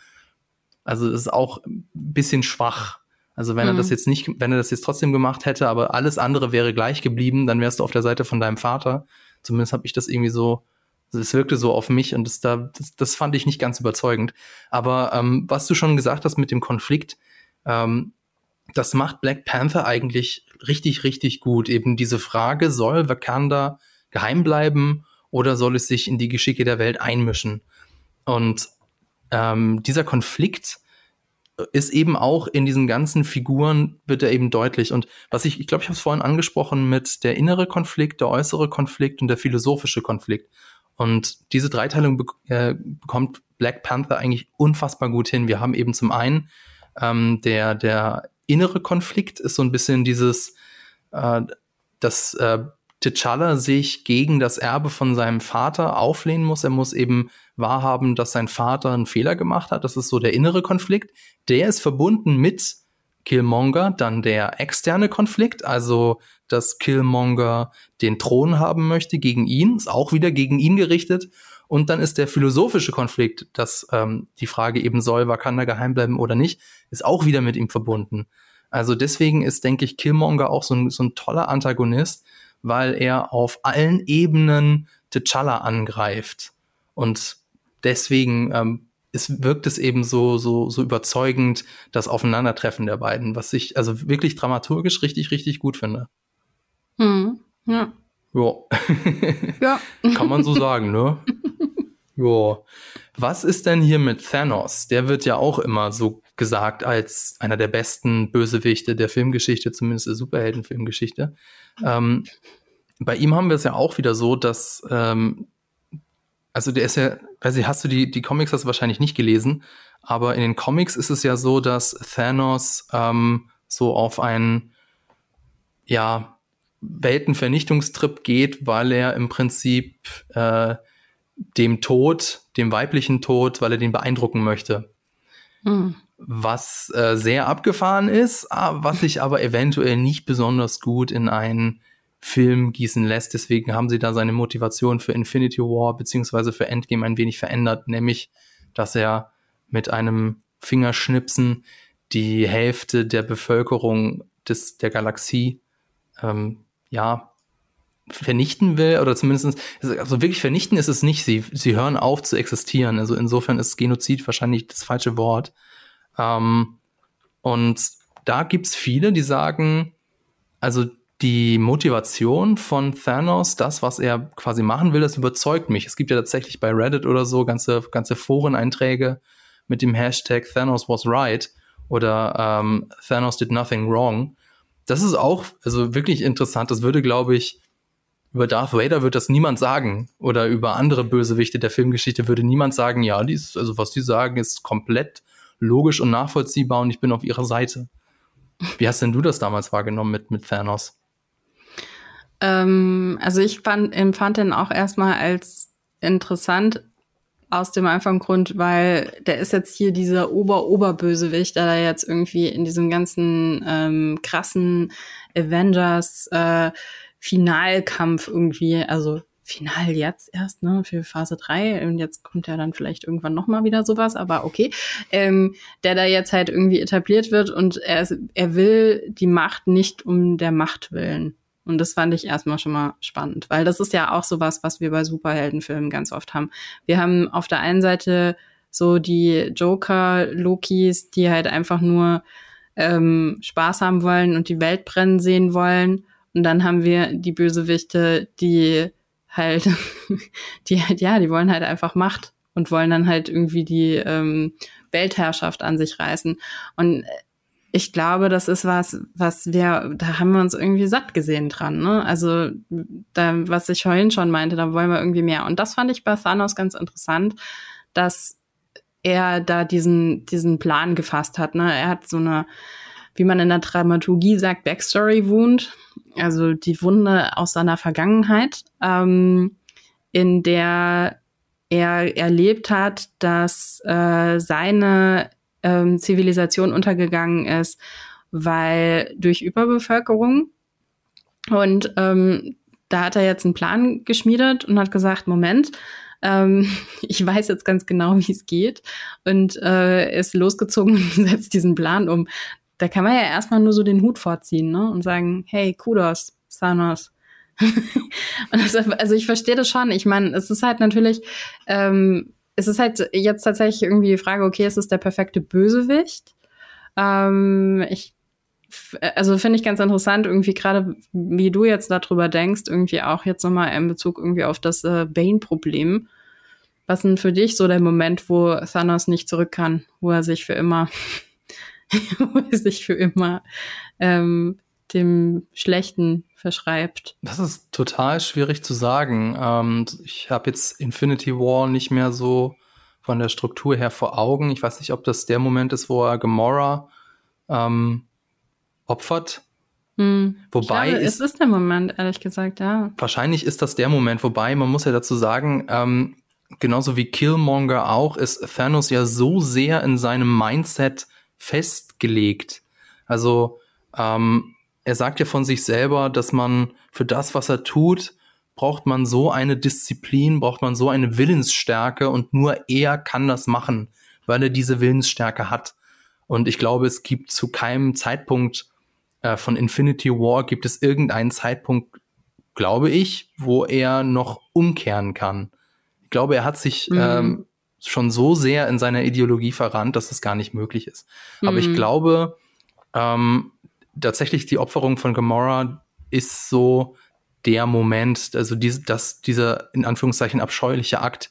also es ist auch ein bisschen schwach. Also wenn mhm. er das jetzt nicht, wenn er das jetzt trotzdem gemacht hätte, aber alles andere wäre gleich geblieben, dann wärst du auf der Seite von deinem Vater. Zumindest habe ich das irgendwie so, es wirkte so auf mich und das, da, das, das fand ich nicht ganz überzeugend. Aber ähm, was du schon gesagt hast mit dem Konflikt, ähm, das macht Black Panther eigentlich richtig, richtig gut. Eben diese Frage, soll Wakanda geheim bleiben oder soll es sich in die Geschicke der Welt einmischen? Und ähm, dieser Konflikt ist eben auch in diesen ganzen Figuren wird er eben deutlich. Und was ich, ich glaube, ich habe es vorhin angesprochen mit der innere Konflikt, der äußere Konflikt und der philosophische Konflikt. Und diese Dreiteilung be äh, bekommt Black Panther eigentlich unfassbar gut hin. Wir haben eben zum einen ähm, der, der innere Konflikt ist so ein bisschen dieses, äh, dass äh, T'Challa sich gegen das Erbe von seinem Vater auflehnen muss. Er muss eben wahrhaben, dass sein Vater einen Fehler gemacht hat. Das ist so der innere Konflikt. Der ist verbunden mit Killmonger, dann der externe Konflikt, also dass Killmonger den Thron haben möchte gegen ihn, ist auch wieder gegen ihn gerichtet. Und dann ist der philosophische Konflikt, dass ähm, die Frage eben soll Wakanda geheim bleiben oder nicht, ist auch wieder mit ihm verbunden. Also deswegen ist, denke ich, Killmonger auch so ein, so ein toller Antagonist, weil er auf allen Ebenen T'Challa angreift. Und deswegen ähm, es wirkt es eben so, so, so überzeugend, das Aufeinandertreffen der beiden, was ich also wirklich dramaturgisch richtig, richtig gut finde. Hm, ja. Ja. ja. Kann man so sagen, ne? Ja. Was ist denn hier mit Thanos? Der wird ja auch immer so gesagt als einer der besten Bösewichte der Filmgeschichte, zumindest der Superheldenfilmgeschichte. Ähm, bei ihm haben wir es ja auch wieder so, dass, ähm, also der ist ja, weiß ich, hast du die, die Comics hast du wahrscheinlich nicht gelesen, aber in den Comics ist es ja so, dass Thanos ähm, so auf einen, ja, Weltenvernichtungstrip geht, weil er im Prinzip äh, dem Tod, dem weiblichen Tod, weil er den beeindrucken möchte. Mhm. Was äh, sehr abgefahren ist, was sich aber eventuell nicht besonders gut in einen Film gießen lässt. Deswegen haben sie da seine Motivation für Infinity War beziehungsweise für Endgame ein wenig verändert, nämlich, dass er mit einem Fingerschnipsen die Hälfte der Bevölkerung des, der Galaxie ähm, ja, vernichten will, oder zumindest, also wirklich vernichten ist es nicht. Sie, sie hören auf zu existieren. Also insofern ist Genozid wahrscheinlich das falsche Wort. Ähm, und da gibt's viele, die sagen, also die Motivation von Thanos, das, was er quasi machen will, das überzeugt mich. Es gibt ja tatsächlich bei Reddit oder so ganze, ganze Foreneinträge mit dem Hashtag Thanos was right oder ähm, Thanos did nothing wrong. Das ist auch also wirklich interessant. Das würde, glaube ich, über Darth Vader wird das niemand sagen. Oder über andere Bösewichte der Filmgeschichte würde niemand sagen, ja, dies, also was die sagen, ist komplett logisch und nachvollziehbar und ich bin auf ihrer Seite. Wie hast denn du das damals wahrgenommen mit, mit Thanos? Ähm, also ich fand, empfand ihn auch erstmal als interessant aus dem einfachen Grund, weil der ist jetzt hier dieser Ober-Oberbösewicht, der da jetzt irgendwie in diesem ganzen ähm, krassen Avengers äh, Finalkampf irgendwie, also final jetzt erst, ne, für Phase 3 und jetzt kommt ja dann vielleicht irgendwann nochmal wieder sowas, aber okay, ähm, der da jetzt halt irgendwie etabliert wird und er, er will die Macht nicht um der Macht willen. Und das fand ich erstmal schon mal spannend, weil das ist ja auch sowas, was wir bei Superheldenfilmen ganz oft haben. Wir haben auf der einen Seite so die Joker-Lokis, die halt einfach nur ähm, Spaß haben wollen und die Welt brennen sehen wollen. Und dann haben wir die Bösewichte, die halt, die halt, ja, die wollen halt einfach Macht und wollen dann halt irgendwie die ähm, Weltherrschaft an sich reißen. Und ich glaube, das ist was, was wir, da haben wir uns irgendwie satt gesehen dran. Ne? Also, da, was ich vorhin schon meinte, da wollen wir irgendwie mehr. Und das fand ich bei Thanos ganz interessant, dass er da diesen, diesen Plan gefasst hat. Ne? Er hat so eine, wie man in der Dramaturgie sagt, Backstory Wound, also die Wunde aus seiner Vergangenheit, ähm, in der er erlebt hat, dass äh, seine ähm, Zivilisation untergegangen ist, weil durch Überbevölkerung. Und ähm, da hat er jetzt einen Plan geschmiedet und hat gesagt, Moment, ähm, ich weiß jetzt ganz genau, wie es geht und äh, ist losgezogen und setzt diesen Plan um. Da kann man ja erstmal nur so den Hut vorziehen ne? und sagen, hey, Kudos, das, also ich verstehe das schon. Ich meine, es ist halt natürlich, ähm, es ist halt jetzt tatsächlich irgendwie die Frage, okay, ist es der perfekte Bösewicht? Ähm, ich, also finde ich ganz interessant, irgendwie gerade, wie du jetzt darüber denkst, irgendwie auch jetzt nochmal in Bezug irgendwie auf das äh, Bane-Problem. Was ist denn für dich so der Moment, wo Thanos nicht zurück kann, wo er sich für immer, wo er sich für immer ähm, dem Schlechten verschreibt? Das ist total schwierig zu sagen. Ähm, ich habe jetzt Infinity War nicht mehr so von der Struktur her vor Augen. Ich weiß nicht, ob das der Moment ist, wo er Gamora ähm, opfert. Hm. Wobei glaube, ist, es ist der Moment, ehrlich gesagt, ja. Wahrscheinlich ist das der Moment, wobei man muss ja dazu sagen, ähm, genauso wie Killmonger auch, ist Thanos ja so sehr in seinem Mindset festgelegt. Also ähm, er sagt ja von sich selber, dass man für das, was er tut, braucht man so eine Disziplin, braucht man so eine Willensstärke und nur er kann das machen, weil er diese Willensstärke hat. Und ich glaube, es gibt zu keinem Zeitpunkt äh, von Infinity War gibt es irgendeinen Zeitpunkt, glaube ich, wo er noch umkehren kann. Ich glaube, er hat sich mhm. ähm, schon so sehr in seiner Ideologie verrannt, dass es gar nicht möglich ist. Mhm. Aber ich mhm. glaube, ähm, tatsächlich die Opferung von Gamora ist so der Moment, also diese, dass dieser in Anführungszeichen abscheuliche Akt,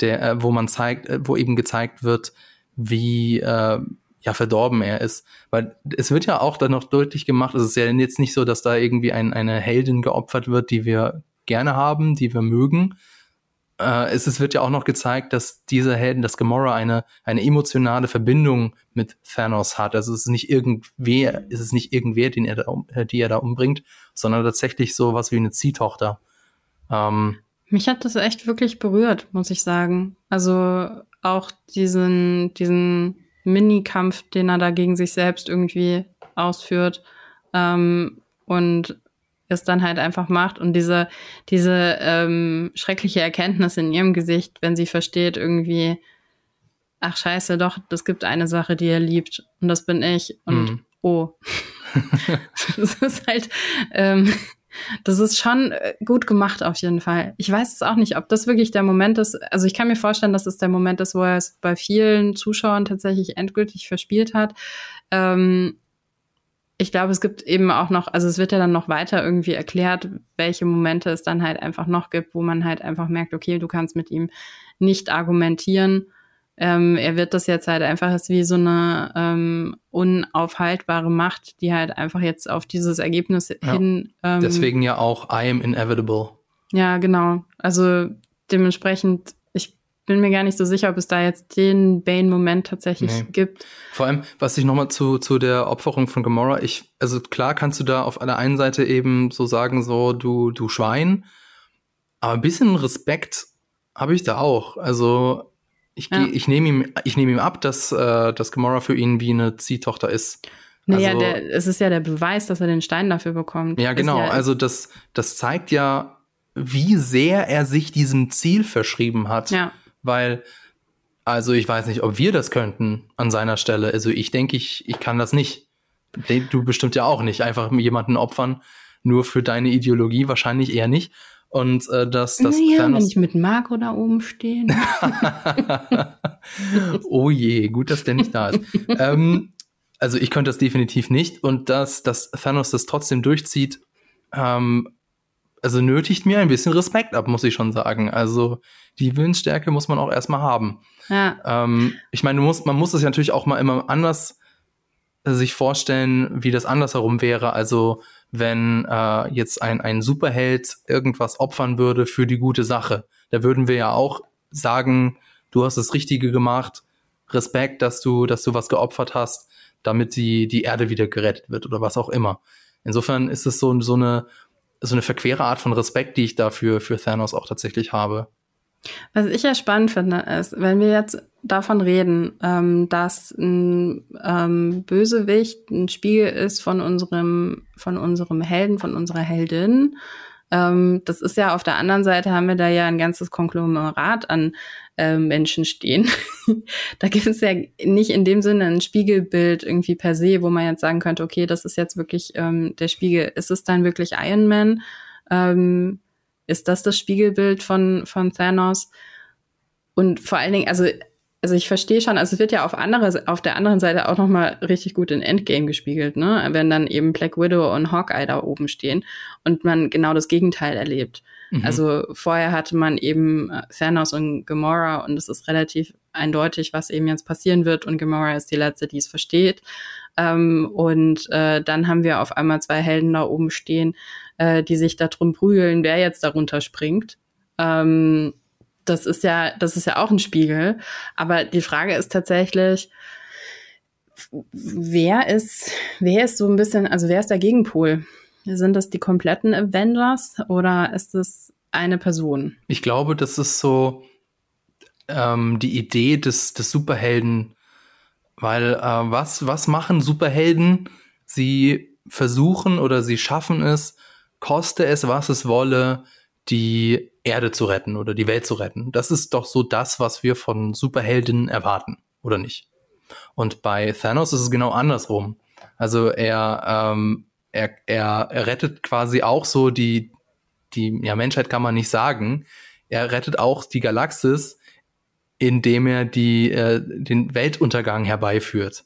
der, äh, wo man zeigt, äh, wo eben gezeigt wird, wie äh, ja verdorben er ist. Weil es wird ja auch dann noch deutlich gemacht, es ist ja jetzt nicht so, dass da irgendwie ein, eine Heldin geopfert wird, die wir gerne haben, die wir mögen, äh, es, es wird ja auch noch gezeigt, dass diese Helden, dass Gamora eine, eine emotionale Verbindung mit Thanos hat. Also es ist nicht irgendwer, es ist nicht irgendwer, den er da, äh, die er da umbringt, sondern tatsächlich so was wie eine Ziehtochter. Ähm, Mich hat das echt wirklich berührt, muss ich sagen. Also auch diesen, diesen Mini-Kampf, den er da gegen sich selbst irgendwie ausführt. Ähm, und es dann halt einfach macht und diese, diese ähm, schreckliche Erkenntnis in ihrem Gesicht, wenn sie versteht irgendwie, ach scheiße, doch, das gibt eine Sache, die er liebt und das bin ich und mhm. oh. das ist halt, ähm, das ist schon äh, gut gemacht auf jeden Fall. Ich weiß es auch nicht, ob das wirklich der Moment ist. Also ich kann mir vorstellen, dass es der Moment ist, wo er es bei vielen Zuschauern tatsächlich endgültig verspielt hat. Ähm, ich glaube, es gibt eben auch noch, also es wird ja dann noch weiter irgendwie erklärt, welche Momente es dann halt einfach noch gibt, wo man halt einfach merkt, okay, du kannst mit ihm nicht argumentieren. Ähm, er wird das jetzt halt einfach als wie so eine ähm, unaufhaltbare Macht, die halt einfach jetzt auf dieses Ergebnis ja. hin. Ähm, Deswegen ja auch I am inevitable. Ja, genau. Also dementsprechend bin mir gar nicht so sicher, ob es da jetzt den Bane-Moment tatsächlich nee. gibt. Vor allem, was ich nochmal zu, zu der Opferung von Gamora, ich, also klar kannst du da auf der einen Seite eben so sagen, so, du, du Schwein, aber ein bisschen Respekt Habe ich da auch. Also ich, Ja. ich nehme ihm, ich nehme ihm ab, dass, äh, dass Gamora für ihn wie eine Ziehtochter ist. Naja, Also- der, es ist ja der Beweis, dass er den Stein dafür bekommt. Ja, genau. Ja, Also das, das zeigt ja, wie sehr er sich diesem Ziel verschrieben hat. ja. Weil, also ich weiß nicht, ob wir das könnten an seiner Stelle. Also ich denke, ich, ich kann das nicht. Du bestimmt ja auch nicht. Einfach jemanden opfern, nur für deine Ideologie, wahrscheinlich eher nicht. Und äh, dass das wenn Thanos ich mit Marco da oben stehe. ne? oh je, gut, dass der nicht da ist. ähm, also ich könnte das definitiv nicht und dass, dass Thanos das trotzdem durchzieht, ähm, also nötigt mir ein bisschen Respekt ab, muss ich schon sagen. Also die Willensstärke muss man auch erstmal haben. ja, Ähm, ich meine, musst, man muss es ja natürlich auch mal immer anders äh, sich vorstellen, wie das andersherum wäre. Also wenn äh, jetzt ein, ein Superheld irgendwas opfern würde für die gute Sache, da würden wir ja auch sagen, du hast das Richtige gemacht, Respekt, dass du, dass du was geopfert hast, damit die, die Erde wieder gerettet wird oder was auch immer. Insofern ist es so, so eine, so eine verquere Art von Respekt, die ich dafür für Thanos auch tatsächlich habe. Was ich ja spannend finde, ist, wenn wir jetzt davon reden, ähm, dass ein ähm, Bösewicht ein Spiegel ist von unserem, von unserem Helden, von unserer Heldin. Ähm, das ist ja auf der anderen Seite haben wir da ja ein ganzes Konglomerat an äh, Menschen stehen. da gibt es ja nicht in dem Sinne ein Spiegelbild irgendwie per se, wo man jetzt sagen könnte, okay, das ist jetzt wirklich ähm, der Spiegel. Ist es dann wirklich Iron Man? Ähm, ist das das Spiegelbild von, von Thanos? Und vor allen Dingen, also, also ich verstehe schon, also es wird ja auf, andere, auf der anderen Seite auch nochmal richtig gut in Endgame gespiegelt, ne? Wenn dann eben Black Widow und Hawkeye da oben stehen und man genau das Gegenteil erlebt. Mhm. Also vorher hatte man eben äh, Thanos und Gamora und es ist relativ eindeutig, was eben jetzt passieren wird und Gamora ist die letzte, die es versteht. Ähm, und äh, dann haben wir auf einmal zwei Helden da oben stehen, äh, die sich darum prügeln, wer jetzt darunter springt. Ähm, das ist ja, das ist ja auch ein Spiegel. Aber die Frage ist tatsächlich, wer ist, wer ist so ein bisschen, also wer ist der Gegenpol? Sind das die kompletten Avengers oder ist es eine Person? Ich glaube, das ist so ähm, die Idee des, des Superhelden, weil äh, was, was machen Superhelden? Sie versuchen oder sie schaffen es, koste es, was es wolle, die Erde zu retten oder die Welt zu retten. Das ist doch so das, was wir von Superhelden erwarten, oder nicht? Und bei Thanos ist es genau andersrum. Also er, ähm, er, er, er rettet quasi auch so die, die ja, Menschheit kann man nicht sagen. Er rettet auch die Galaxis, indem er die, äh, den Weltuntergang herbeiführt.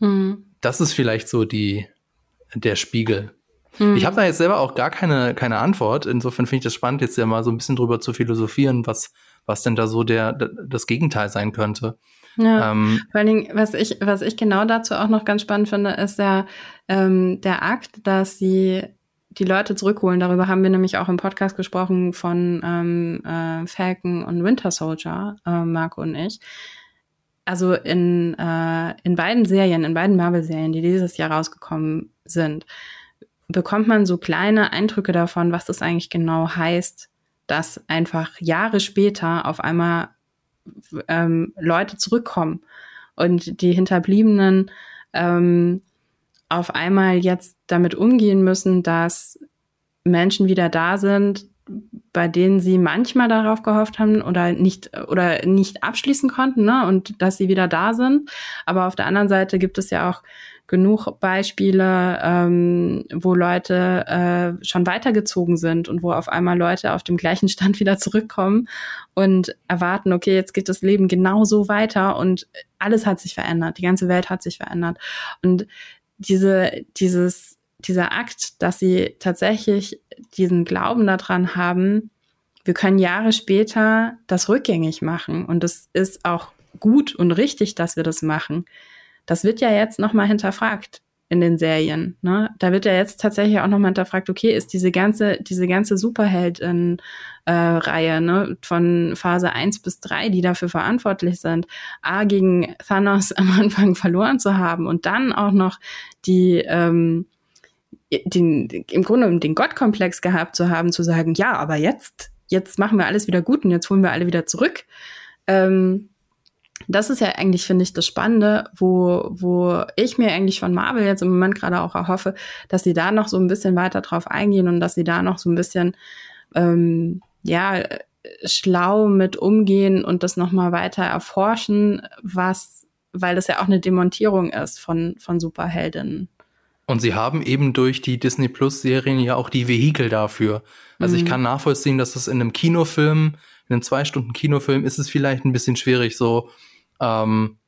Hm. Das ist vielleicht so die, der Spiegel. Hm. Ich habe da jetzt selber auch gar keine, keine Antwort. Insofern finde ich das spannend, jetzt ja mal so ein bisschen drüber zu philosophieren, was, was denn da so der, das Gegenteil sein könnte. Ja. Ähm, Vor allen Dingen, was ich, was ich genau dazu auch noch ganz spannend finde, ist der, ähm, der Akt, dass sie die Leute zurückholen. Darüber haben wir nämlich auch im Podcast gesprochen von ähm, äh, Falcon und Winter Soldier, äh, Marco und ich. Also in, äh, in beiden Serien, in beiden Marvel-Serien, die dieses Jahr rausgekommen sind, bekommt man so kleine Eindrücke davon, was das eigentlich genau heißt, dass einfach Jahre später auf einmal ähm, Leute zurückkommen und die Hinterbliebenen ähm, auf einmal jetzt damit umgehen müssen, dass Menschen wieder da sind, bei denen sie manchmal darauf gehofft haben oder nicht oder nicht abschließen konnten, ne? Und dass sie wieder da sind. Aber auf der anderen Seite gibt es ja auch genug Beispiele, ähm, wo Leute äh, schon weitergezogen sind und wo auf einmal Leute auf dem gleichen Stand wieder zurückkommen und erwarten, okay, jetzt geht das Leben genauso weiter und alles hat sich verändert, die ganze Welt hat sich verändert. Und diese, dieses, dieser Akt, dass sie tatsächlich diesen Glauben daran haben, wir können Jahre später das rückgängig machen und es ist auch gut und richtig, dass wir das machen. Das wird ja jetzt nochmal hinterfragt in den Serien. Ne? Da wird ja jetzt tatsächlich auch nochmal hinterfragt, okay, ist diese ganze, diese ganze Superheld-Reihe ne, von Phase 1 bis 3, die dafür verantwortlich sind, A, gegen Thanos am Anfang verloren zu haben und dann auch noch die, ähm, den, im Grunde den Gottkomplex gehabt zu haben, zu sagen, ja, aber jetzt jetzt machen wir alles wieder gut und jetzt holen wir alle wieder zurück. Ähm, das ist ja eigentlich, finde ich, das Spannende, wo, wo ich mir eigentlich von Marvel jetzt im Moment gerade auch erhoffe, dass sie da noch so ein bisschen weiter drauf eingehen und dass sie da noch so ein bisschen, ähm, ja, schlau mit umgehen und das nochmal weiter erforschen, was, weil das ja auch eine Demontierung ist von, von Superheldinnen. Und sie haben eben durch die Disney Plus Serien ja auch die Vehikel dafür. Also mhm. ich kann nachvollziehen, dass es in einem Kinofilm, in einem zwei Stunden Kinofilm ist es vielleicht ein bisschen schwierig, so ähm,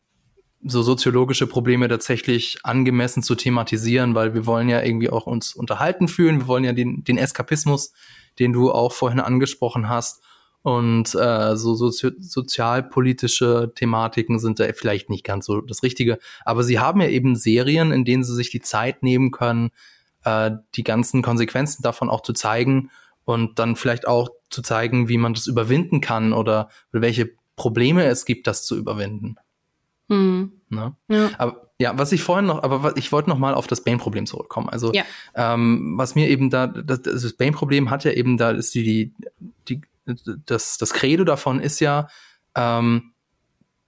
so soziologische Probleme tatsächlich angemessen zu thematisieren, weil wir wollen ja irgendwie auch uns unterhalten fühlen. Wir wollen ja den, den Eskapismus, den du auch vorhin angesprochen hast. Und äh, so sozi sozialpolitische Thematiken sind da vielleicht nicht ganz so das Richtige. Aber sie haben ja eben Serien, in denen sie sich die Zeit nehmen können, äh, die ganzen Konsequenzen davon auch zu zeigen und dann vielleicht auch zu zeigen, wie man das überwinden kann oder, oder welche Probleme es gibt, das zu überwinden. Hm. Ne? Ja. Aber ja, was ich vorhin noch, aber was, ich wollte noch mal auf das Bane-Problem zurückkommen. Also ja. ähm, was mir eben da, das, das Bane-Problem hat ja eben da ist die, die, das, das Credo davon ist ja, ähm,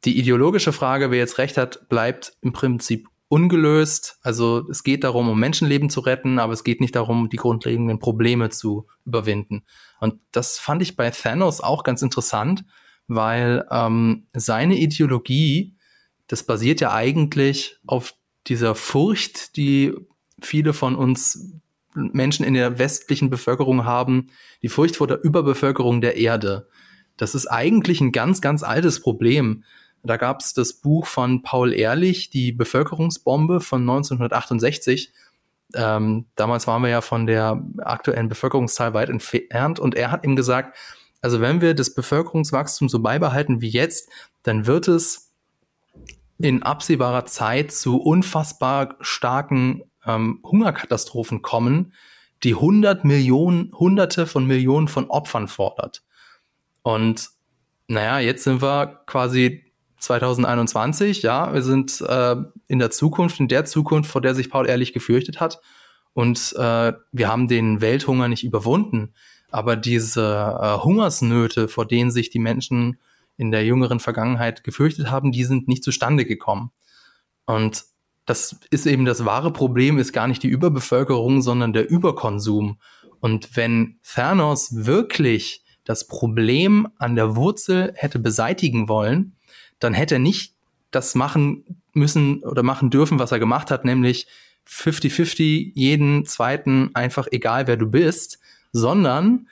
die ideologische Frage, wer jetzt recht hat, bleibt im Prinzip ungelöst. Also es geht darum, um Menschenleben zu retten, aber es geht nicht darum, die grundlegenden Probleme zu überwinden. Und das fand ich bei Thanos auch ganz interessant, weil ähm, seine Ideologie, das basiert ja eigentlich auf dieser Furcht, die viele von uns Menschen in der westlichen Bevölkerung haben, die Furcht vor der Überbevölkerung der Erde. Das ist eigentlich ein ganz, ganz altes Problem. Da gab es das Buch von Paul Ehrlich, Die Bevölkerungsbombe von 1968. Ähm, damals waren wir ja von der aktuellen Bevölkerungszahl weit entfernt und er hat ihm gesagt, also wenn wir das Bevölkerungswachstum so beibehalten wie jetzt, dann wird es in absehbarer Zeit zu unfassbar starken ähm, Hungerkatastrophen kommen, die hundert Millionen, hunderte von Millionen von Opfern fordert. Und naja, jetzt sind wir quasi 2021, ja, wir sind äh, in der Zukunft, in der Zukunft, vor der sich Paul ehrlich gefürchtet hat. Und äh, wir haben den Welthunger nicht überwunden. Aber diese äh, Hungersnöte, vor denen sich die Menschen in der jüngeren Vergangenheit gefürchtet haben, die sind nicht zustande gekommen. Und das ist eben das wahre Problem, ist gar nicht die Überbevölkerung, sondern der Überkonsum. Und wenn Thanos wirklich das Problem an der Wurzel hätte beseitigen wollen, dann hätte er nicht das machen müssen oder machen dürfen, was er gemacht hat, nämlich 50-50 jeden zweiten einfach egal wer du bist, sondern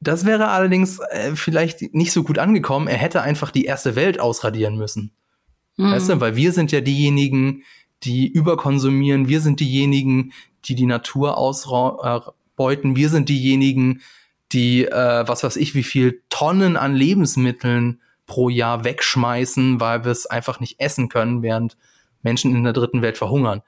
das wäre allerdings äh, vielleicht nicht so gut angekommen. Er hätte einfach die erste Welt ausradieren müssen. Mhm. Weißt du, weil wir sind ja diejenigen, die überkonsumieren. Wir sind diejenigen, die die Natur ausbeuten. Wir sind diejenigen, die, äh, was weiß ich, wie viel Tonnen an Lebensmitteln pro Jahr wegschmeißen, weil wir es einfach nicht essen können, während Menschen in der dritten Welt verhungern.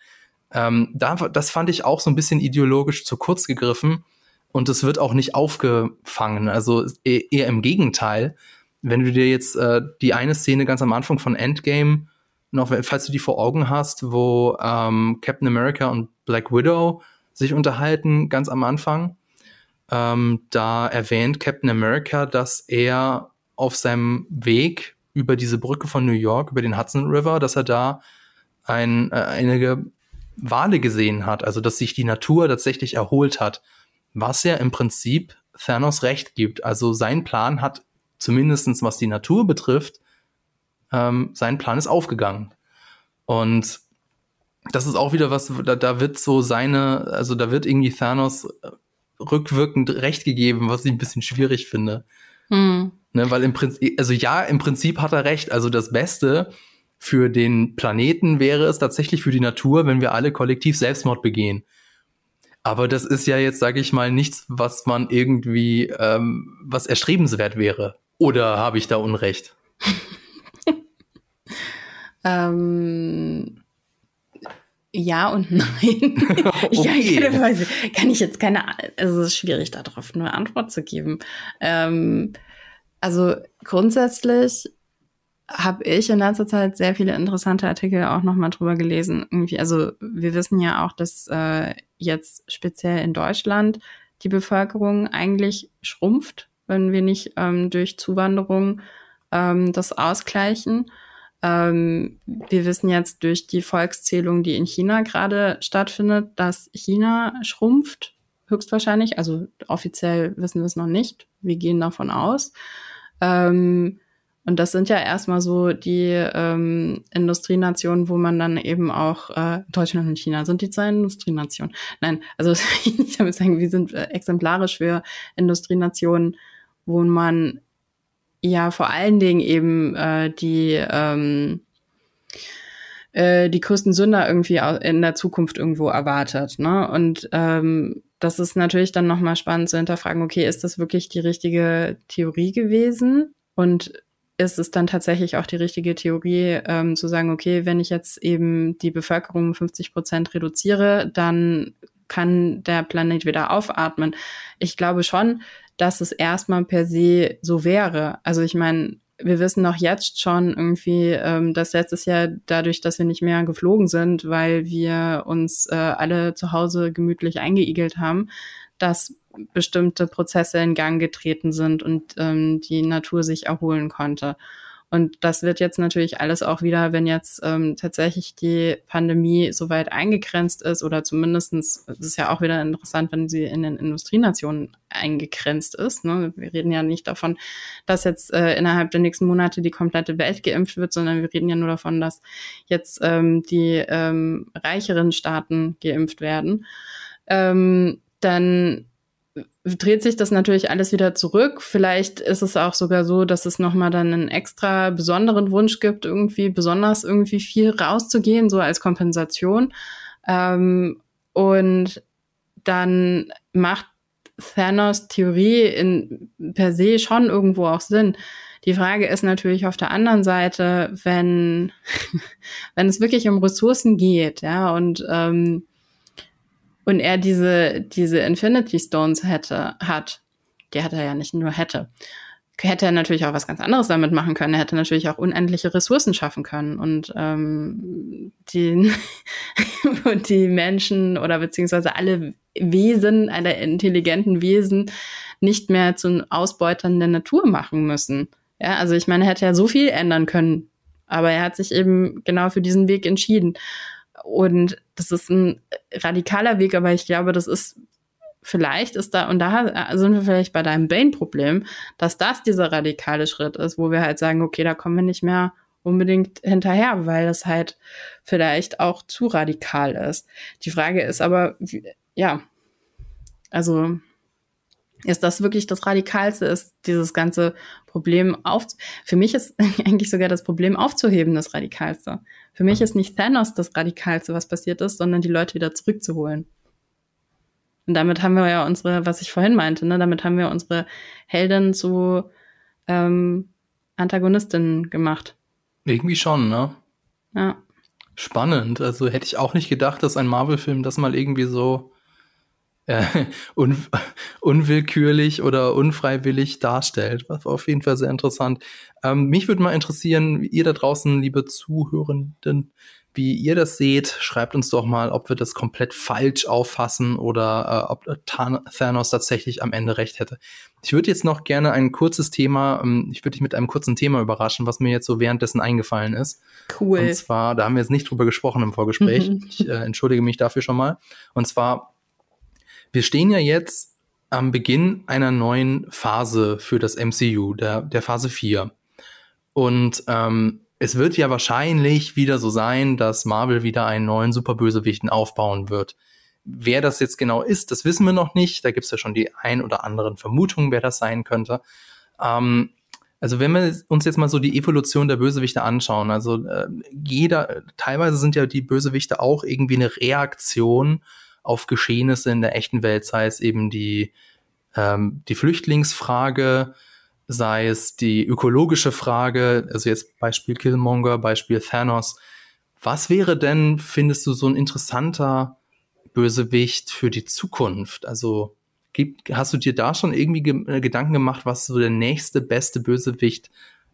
Ähm, da, das fand ich auch so ein bisschen ideologisch zu kurz gegriffen und es wird auch nicht aufgefangen. Also e-, eher im Gegenteil. Wenn du dir jetzt äh, die eine Szene ganz am Anfang von Endgame noch, falls du die vor Augen hast, wo ähm, Captain America und Black Widow sich unterhalten, ganz am Anfang, ähm, da erwähnt Captain America, dass er auf seinem Weg über diese Brücke von New York, über den Hudson River, dass er da ein, äh, einige Wale gesehen hat, also dass sich die Natur tatsächlich erholt hat was ja im Prinzip Thanos recht gibt. Also sein Plan hat zumindestens was die Natur betrifft, ähm, sein Plan ist aufgegangen. Und das ist auch wieder was, da, da wird so seine, also da wird irgendwie Thanos äh, rückwirkend recht gegeben, was ich ein bisschen schwierig finde. Hm. Ne, weil im Prinzip, also ja, im Prinzip hat er recht. Also das Beste für den Planeten wäre es tatsächlich für die Natur, wenn wir alle kollektiv Selbstmord begehen. Aber das ist ja jetzt, sage ich mal, nichts, was man irgendwie, ähm, was erstrebenswert wäre. Oder habe ich da Unrecht? ähm, ja und nein. okay. ja, Weise kann ich jetzt keine, also es ist schwierig darauf eine Antwort zu geben. Ähm, also grundsätzlich habe ich in letzter Zeit sehr viele interessante Artikel auch nochmal drüber gelesen. Irgendwie, also wir wissen ja auch, dass äh, jetzt speziell in Deutschland die Bevölkerung eigentlich schrumpft. wenn wir nicht ähm, durch Zuwanderung ähm, das ausgleichen. Ähm, wir wissen jetzt durch die Volkszählung, die in China gerade stattfindet, dass China schrumpft, höchstwahrscheinlich. Also offiziell wissen wir es noch nicht. Wir gehen davon aus. Ähm, und das sind ja erstmal so die ähm, Industrienationen, wo man dann eben auch äh, Deutschland und China sind die zwei Industrienationen. Nein, also ich habe sagen, wir sind äh, exemplarisch für Industrienationen, wo man ja vor allen Dingen eben äh, die ähm, äh, die größten Sünder irgendwie in der Zukunft irgendwo erwartet. Ne? Und ähm, das ist natürlich dann nochmal spannend zu hinterfragen, okay, ist das wirklich die richtige Theorie gewesen? Und ist es dann tatsächlich auch die richtige Theorie, ähm, zu sagen, okay, wenn ich jetzt eben die Bevölkerung 50 Prozent reduziere, dann kann der Planet wieder aufatmen. Ich glaube schon, dass es erstmal per se so wäre. Also ich meine, wir wissen noch jetzt schon irgendwie, ähm, dass letztes Jahr dadurch, dass wir nicht mehr geflogen sind, weil wir uns äh, alle zu Hause gemütlich eingeigelt haben, dass bestimmte Prozesse in Gang getreten sind und ähm, die Natur sich erholen konnte. Und das wird jetzt natürlich alles auch wieder, wenn jetzt ähm, tatsächlich die Pandemie so weit eingegrenzt ist oder zumindestens, das ist ja auch wieder interessant, wenn sie in den Industrienationen eingegrenzt ist. Ne? Wir reden ja nicht davon, dass jetzt äh, innerhalb der nächsten Monate die komplette Welt geimpft wird, sondern wir reden ja nur davon, dass jetzt ähm, die ähm, reicheren Staaten geimpft werden. Ähm, dann dreht sich das natürlich alles wieder zurück. Vielleicht ist es auch sogar so, dass es nochmal dann einen extra besonderen Wunsch gibt, irgendwie besonders irgendwie viel rauszugehen, so als Kompensation. Ähm, und dann macht Thanos Theorie in, per se schon irgendwo auch Sinn. Die Frage ist natürlich auf der anderen Seite, wenn, wenn es wirklich um Ressourcen geht, ja, und ähm, und er diese, diese Infinity Stones hätte, hat, die hat er ja nicht nur hätte, hätte er natürlich auch was ganz anderes damit machen können. Er hätte natürlich auch unendliche Ressourcen schaffen können und ähm, die, und die Menschen oder beziehungsweise alle Wesen, alle intelligenten Wesen nicht mehr zu Ausbeutern der Natur machen müssen. Ja, also ich meine, er hätte ja so viel ändern können, aber er hat sich eben genau für diesen Weg entschieden. Und das ist ein radikaler Weg, aber ich glaube, das ist vielleicht ist da, und da sind wir vielleicht bei deinem Bane-Problem, dass das dieser radikale Schritt ist, wo wir halt sagen, okay, da kommen wir nicht mehr unbedingt hinterher, weil das halt vielleicht auch zu radikal ist. Die Frage ist aber, ja, also ist das wirklich das Radikalste, ist dieses ganze Problem auf, für mich ist eigentlich sogar das Problem aufzuheben das Radikalste. Für mich ist nicht Thanos das Radikalste, was passiert ist, sondern die Leute wieder zurückzuholen. Und damit haben wir ja unsere, was ich vorhin meinte, ne, damit haben wir unsere Helden zu ähm, Antagonistinnen gemacht. Irgendwie schon, ne? Ja. Spannend. Also hätte ich auch nicht gedacht, dass ein Marvel-Film das mal irgendwie so äh, un unwillkürlich oder unfreiwillig darstellt. Was auf jeden Fall sehr interessant. Ähm, mich würde mal interessieren, ihr da draußen, liebe Zuhörenden, wie ihr das seht. Schreibt uns doch mal, ob wir das komplett falsch auffassen oder äh, ob Thanos tatsächlich am Ende recht hätte. Ich würde jetzt noch gerne ein kurzes Thema, ähm, ich würde dich mit einem kurzen Thema überraschen, was mir jetzt so währenddessen eingefallen ist. Cool. Und zwar, da haben wir jetzt nicht drüber gesprochen im Vorgespräch. ich äh, entschuldige mich dafür schon mal. Und zwar wir stehen ja jetzt am Beginn einer neuen Phase für das MCU, der, der Phase 4. Und ähm, es wird ja wahrscheinlich wieder so sein, dass Marvel wieder einen neuen Superbösewichten aufbauen wird. Wer das jetzt genau ist, das wissen wir noch nicht. Da gibt es ja schon die ein oder anderen Vermutungen, wer das sein könnte. Ähm, also wenn wir uns jetzt mal so die Evolution der Bösewichte anschauen, also äh, jeder, teilweise sind ja die Bösewichte auch irgendwie eine Reaktion auf Geschehnisse in der echten Welt, sei es eben die, ähm, die Flüchtlingsfrage, sei es die ökologische Frage, also jetzt Beispiel Killmonger, Beispiel Thanos. Was wäre denn, findest du, so ein interessanter Bösewicht für die Zukunft? Also gibt, hast du dir da schon irgendwie ge äh, Gedanken gemacht, was so der nächste beste Bösewicht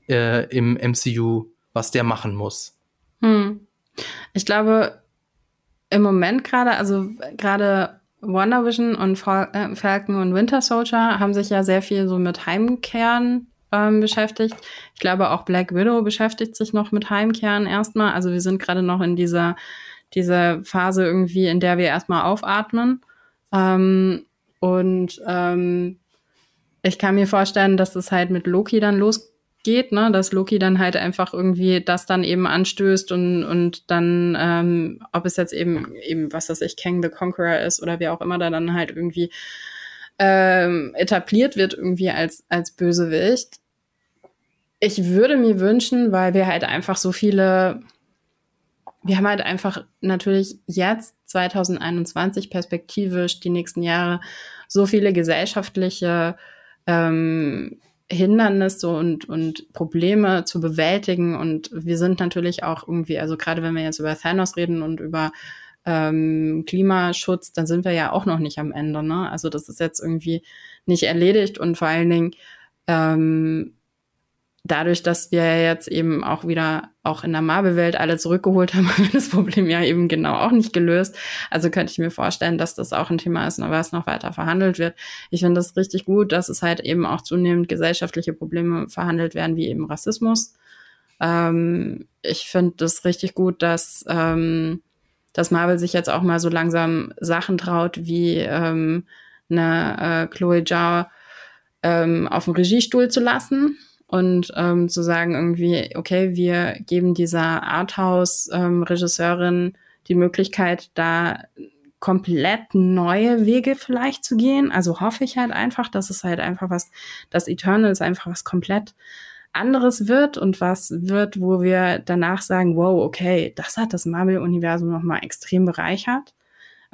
äh, im MCU, was der machen muss? Hm. Ich glaube, im Moment gerade, also gerade Wonder Vision und Fal äh, Falcon und Winter Soldier haben sich ja sehr viel so mit Heimkehren ähm, beschäftigt. Ich glaube, auch Black Widow beschäftigt sich noch mit Heimkehren erstmal. Also wir sind gerade noch in dieser, dieser Phase irgendwie, in der wir erstmal aufatmen. Ähm, und ähm, ich kann mir vorstellen, dass es halt mit Loki dann losgeht, ne? dass Loki dann halt einfach irgendwie das dann eben anstößt und, und dann, ähm, ob es jetzt eben, eben, was weiß ich, Kang the Conqueror ist oder wie auch immer da dann halt irgendwie ähm, etabliert wird irgendwie als, als Bösewicht. Ich würde mir wünschen, weil wir halt einfach so viele, wir haben halt einfach natürlich jetzt 2021 perspektivisch die nächsten Jahre so viele gesellschaftliche ähm, Hindernisse und, und Probleme zu bewältigen. Und wir sind natürlich auch irgendwie, also gerade wenn wir jetzt über Thanos reden und über ähm, Klimaschutz, dann sind wir ja auch noch nicht am Ende. Ne? Also das ist jetzt irgendwie nicht erledigt und vor allen Dingen ähm, dadurch, dass wir jetzt eben auch wieder auch in der Marvel-Welt alle zurückgeholt haben, haben wir das Problem ja eben genau auch nicht gelöst. Also könnte ich mir vorstellen, dass das auch ein Thema ist, was noch weiter verhandelt wird. Ich finde das richtig gut, dass es halt eben auch zunehmend gesellschaftliche Probleme verhandelt werden, wie eben Rassismus. Ähm, ich finde das richtig gut, dass, ähm, dass Marvel sich jetzt auch mal so langsam Sachen traut, wie ähm, eine äh, Chloe Zhao ähm, auf dem Regiestuhl zu lassen und ähm, zu sagen irgendwie, okay, wir geben dieser Arthouse-Regisseurin ähm, die Möglichkeit, da komplett neue Wege vielleicht zu gehen. Also hoffe ich halt einfach, dass es halt einfach was, dass Eternals einfach was komplett anderes wird und was wird, wo wir danach sagen, wow, okay, das hat das Marvel-Universum nochmal extrem bereichert.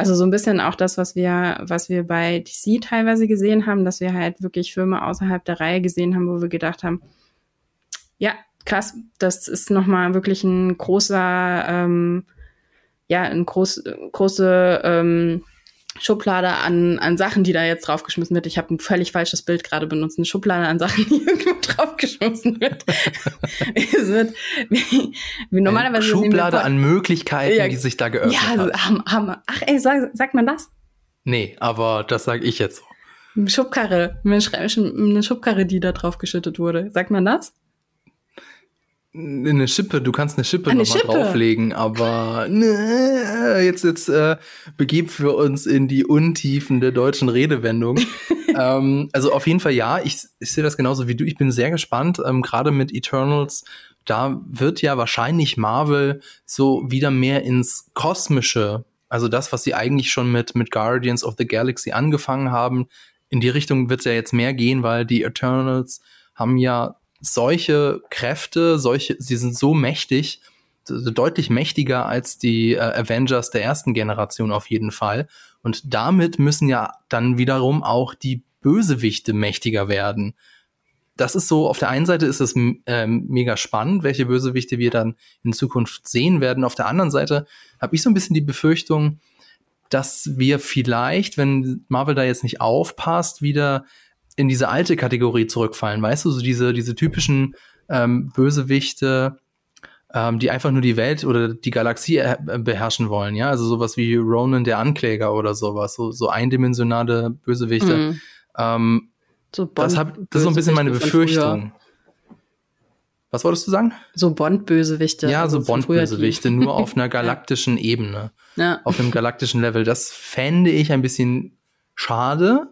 Also so ein bisschen auch das, was wir, was wir bei DC teilweise gesehen haben, dass wir halt wirklich Filme außerhalb der Reihe gesehen haben, wo wir gedacht haben, ja, krass, das ist nochmal wirklich ein großer, ähm, ja, ein groß, große ähm, Schublade an, an Sachen, die da jetzt draufgeschmissen wird. Ich habe ein völlig falsches Bild gerade benutzt. Eine Schublade an Sachen, die irgendwo draufgeschmissen wird. es wird wie, wie normalerweise. Eine Schublade an Möglichkeiten, ja, die sich da geöffnet ja, hat. Ham, Hammer. Ach ey, sag, sagt man das? Nee, aber das sage ich jetzt. Eine Schubkarre, eine Schubkarre, die da drauf geschüttet wurde. Sagt man das? Eine Schippe, du kannst eine Schippe nochmal drauflegen, aber ne, jetzt, jetzt äh, begeben wir uns in die Untiefen der deutschen Redewendung. ähm, also auf jeden Fall ja, ich, ich sehe das genauso wie du. Ich bin sehr gespannt, ähm, gerade mit Eternals. Da wird ja wahrscheinlich Marvel so wieder mehr ins Kosmische, also das, was sie eigentlich schon mit, mit Guardians of the Galaxy angefangen haben, in die Richtung wird es ja jetzt mehr gehen, weil die Eternals haben ja solche Kräfte, solche, sie sind so mächtig, deutlich mächtiger als die äh, Avengers der ersten Generation auf jeden Fall. Und damit müssen ja dann wiederum auch die Bösewichte mächtiger werden. Das ist so, auf der einen Seite ist es äh, mega spannend, welche Bösewichte wir dann in Zukunft sehen werden. Auf der anderen Seite habe ich so ein bisschen die Befürchtung, dass wir vielleicht, wenn Marvel da jetzt nicht aufpasst, wieder in diese alte Kategorie zurückfallen, weißt du, so diese, diese typischen ähm, Bösewichte, ähm, die einfach nur die Welt oder die Galaxie äh, beherrschen wollen, ja, also sowas wie Ronan der Ankläger oder sowas, so, so eindimensionale Bösewichte. Mhm. Ähm, so das, hab, das ist so ein bisschen meine Befürchtung. Was wolltest du sagen? So Bond-Bösewichte. Ja, so Bond-Bösewichte, nur auf einer galaktischen Ebene. Ja. Auf einem galaktischen Level. Das fände ich ein bisschen schade.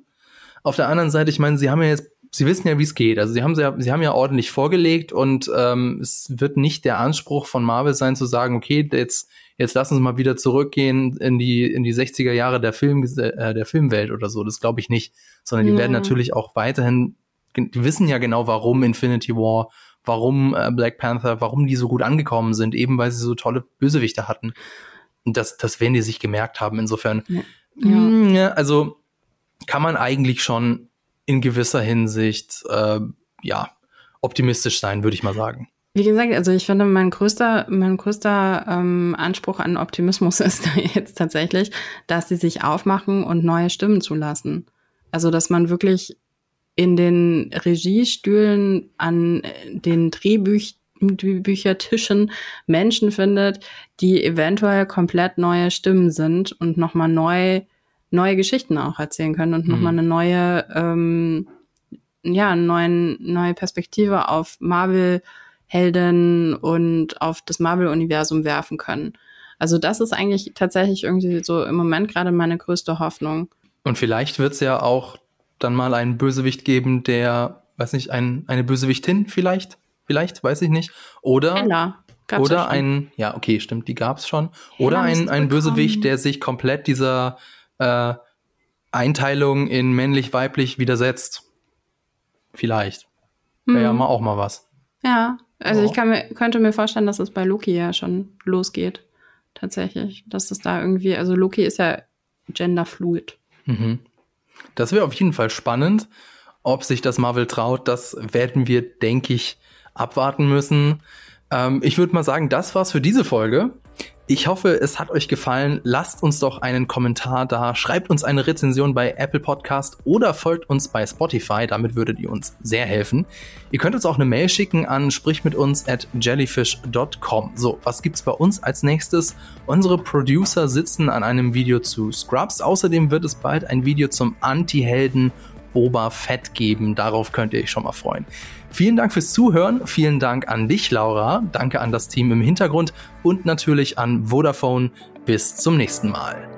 Auf der anderen Seite, ich meine, sie haben ja jetzt, sie wissen ja, wie es geht. Also sie haben ja, sie haben ja ordentlich vorgelegt und ähm, es wird nicht der Anspruch von Marvel sein zu sagen, okay, jetzt jetzt lass uns mal wieder zurückgehen in die in die 60er Jahre der Film äh, der Filmwelt oder so. Das glaube ich nicht, sondern die ja. werden natürlich auch weiterhin die wissen ja genau, warum Infinity War, warum äh, Black Panther, warum die so gut angekommen sind, eben weil sie so tolle Bösewichte hatten. Und das, das werden die sich gemerkt haben. Insofern, ja. Mh, ja, also kann man eigentlich schon in gewisser Hinsicht äh, ja optimistisch sein, würde ich mal sagen. Wie gesagt, also ich finde, mein größter, mein größter ähm, Anspruch an Optimismus ist jetzt tatsächlich, dass sie sich aufmachen und neue Stimmen zulassen. Also, dass man wirklich in den Regiestühlen an den Drehbüchertischen Menschen findet, die eventuell komplett neue Stimmen sind und nochmal neu neue Geschichten auch erzählen können und mhm. nochmal eine neue, ähm, ja, neuen, neue Perspektive auf Marvel-Helden und auf das Marvel-Universum werfen können. Also das ist eigentlich tatsächlich irgendwie so im Moment gerade meine größte Hoffnung. Und vielleicht wird es ja auch dann mal einen Bösewicht geben, der, weiß nicht, ein, eine Bösewichtin vielleicht, vielleicht, weiß ich nicht. Oder, Ella, oder ein, ja, okay, stimmt, die gab es schon. Oder ein, ein Bösewicht, der sich komplett dieser äh, Einteilung in männlich-weiblich widersetzt. Vielleicht. Wäre ja mal auch mal was. Ja, also oh. ich kann mir, könnte mir vorstellen, dass es bei Loki ja schon losgeht. Tatsächlich. Dass es da irgendwie, also Loki ist ja genderfluid. Mhm. Das wäre auf jeden Fall spannend. Ob sich das Marvel traut, das werden wir, denke ich, abwarten müssen. Ähm, ich würde mal sagen, das war's für diese Folge. Ich hoffe, es hat euch gefallen. Lasst uns doch einen Kommentar da, schreibt uns eine Rezension bei Apple Podcast oder folgt uns bei Spotify, damit würdet ihr uns sehr helfen. Ihr könnt uns auch eine Mail schicken an sprich mit uns at jellyfish.com. So, was gibt's bei uns als nächstes? Unsere Producer sitzen an einem Video zu Scrubs. Außerdem wird es bald ein Video zum Anti-Helden Boba Fett geben. Darauf könnt ihr euch schon mal freuen. Vielen Dank fürs Zuhören. Vielen Dank an dich, Laura. Danke an das Team im Hintergrund und natürlich an Vodafone. Bis zum nächsten Mal.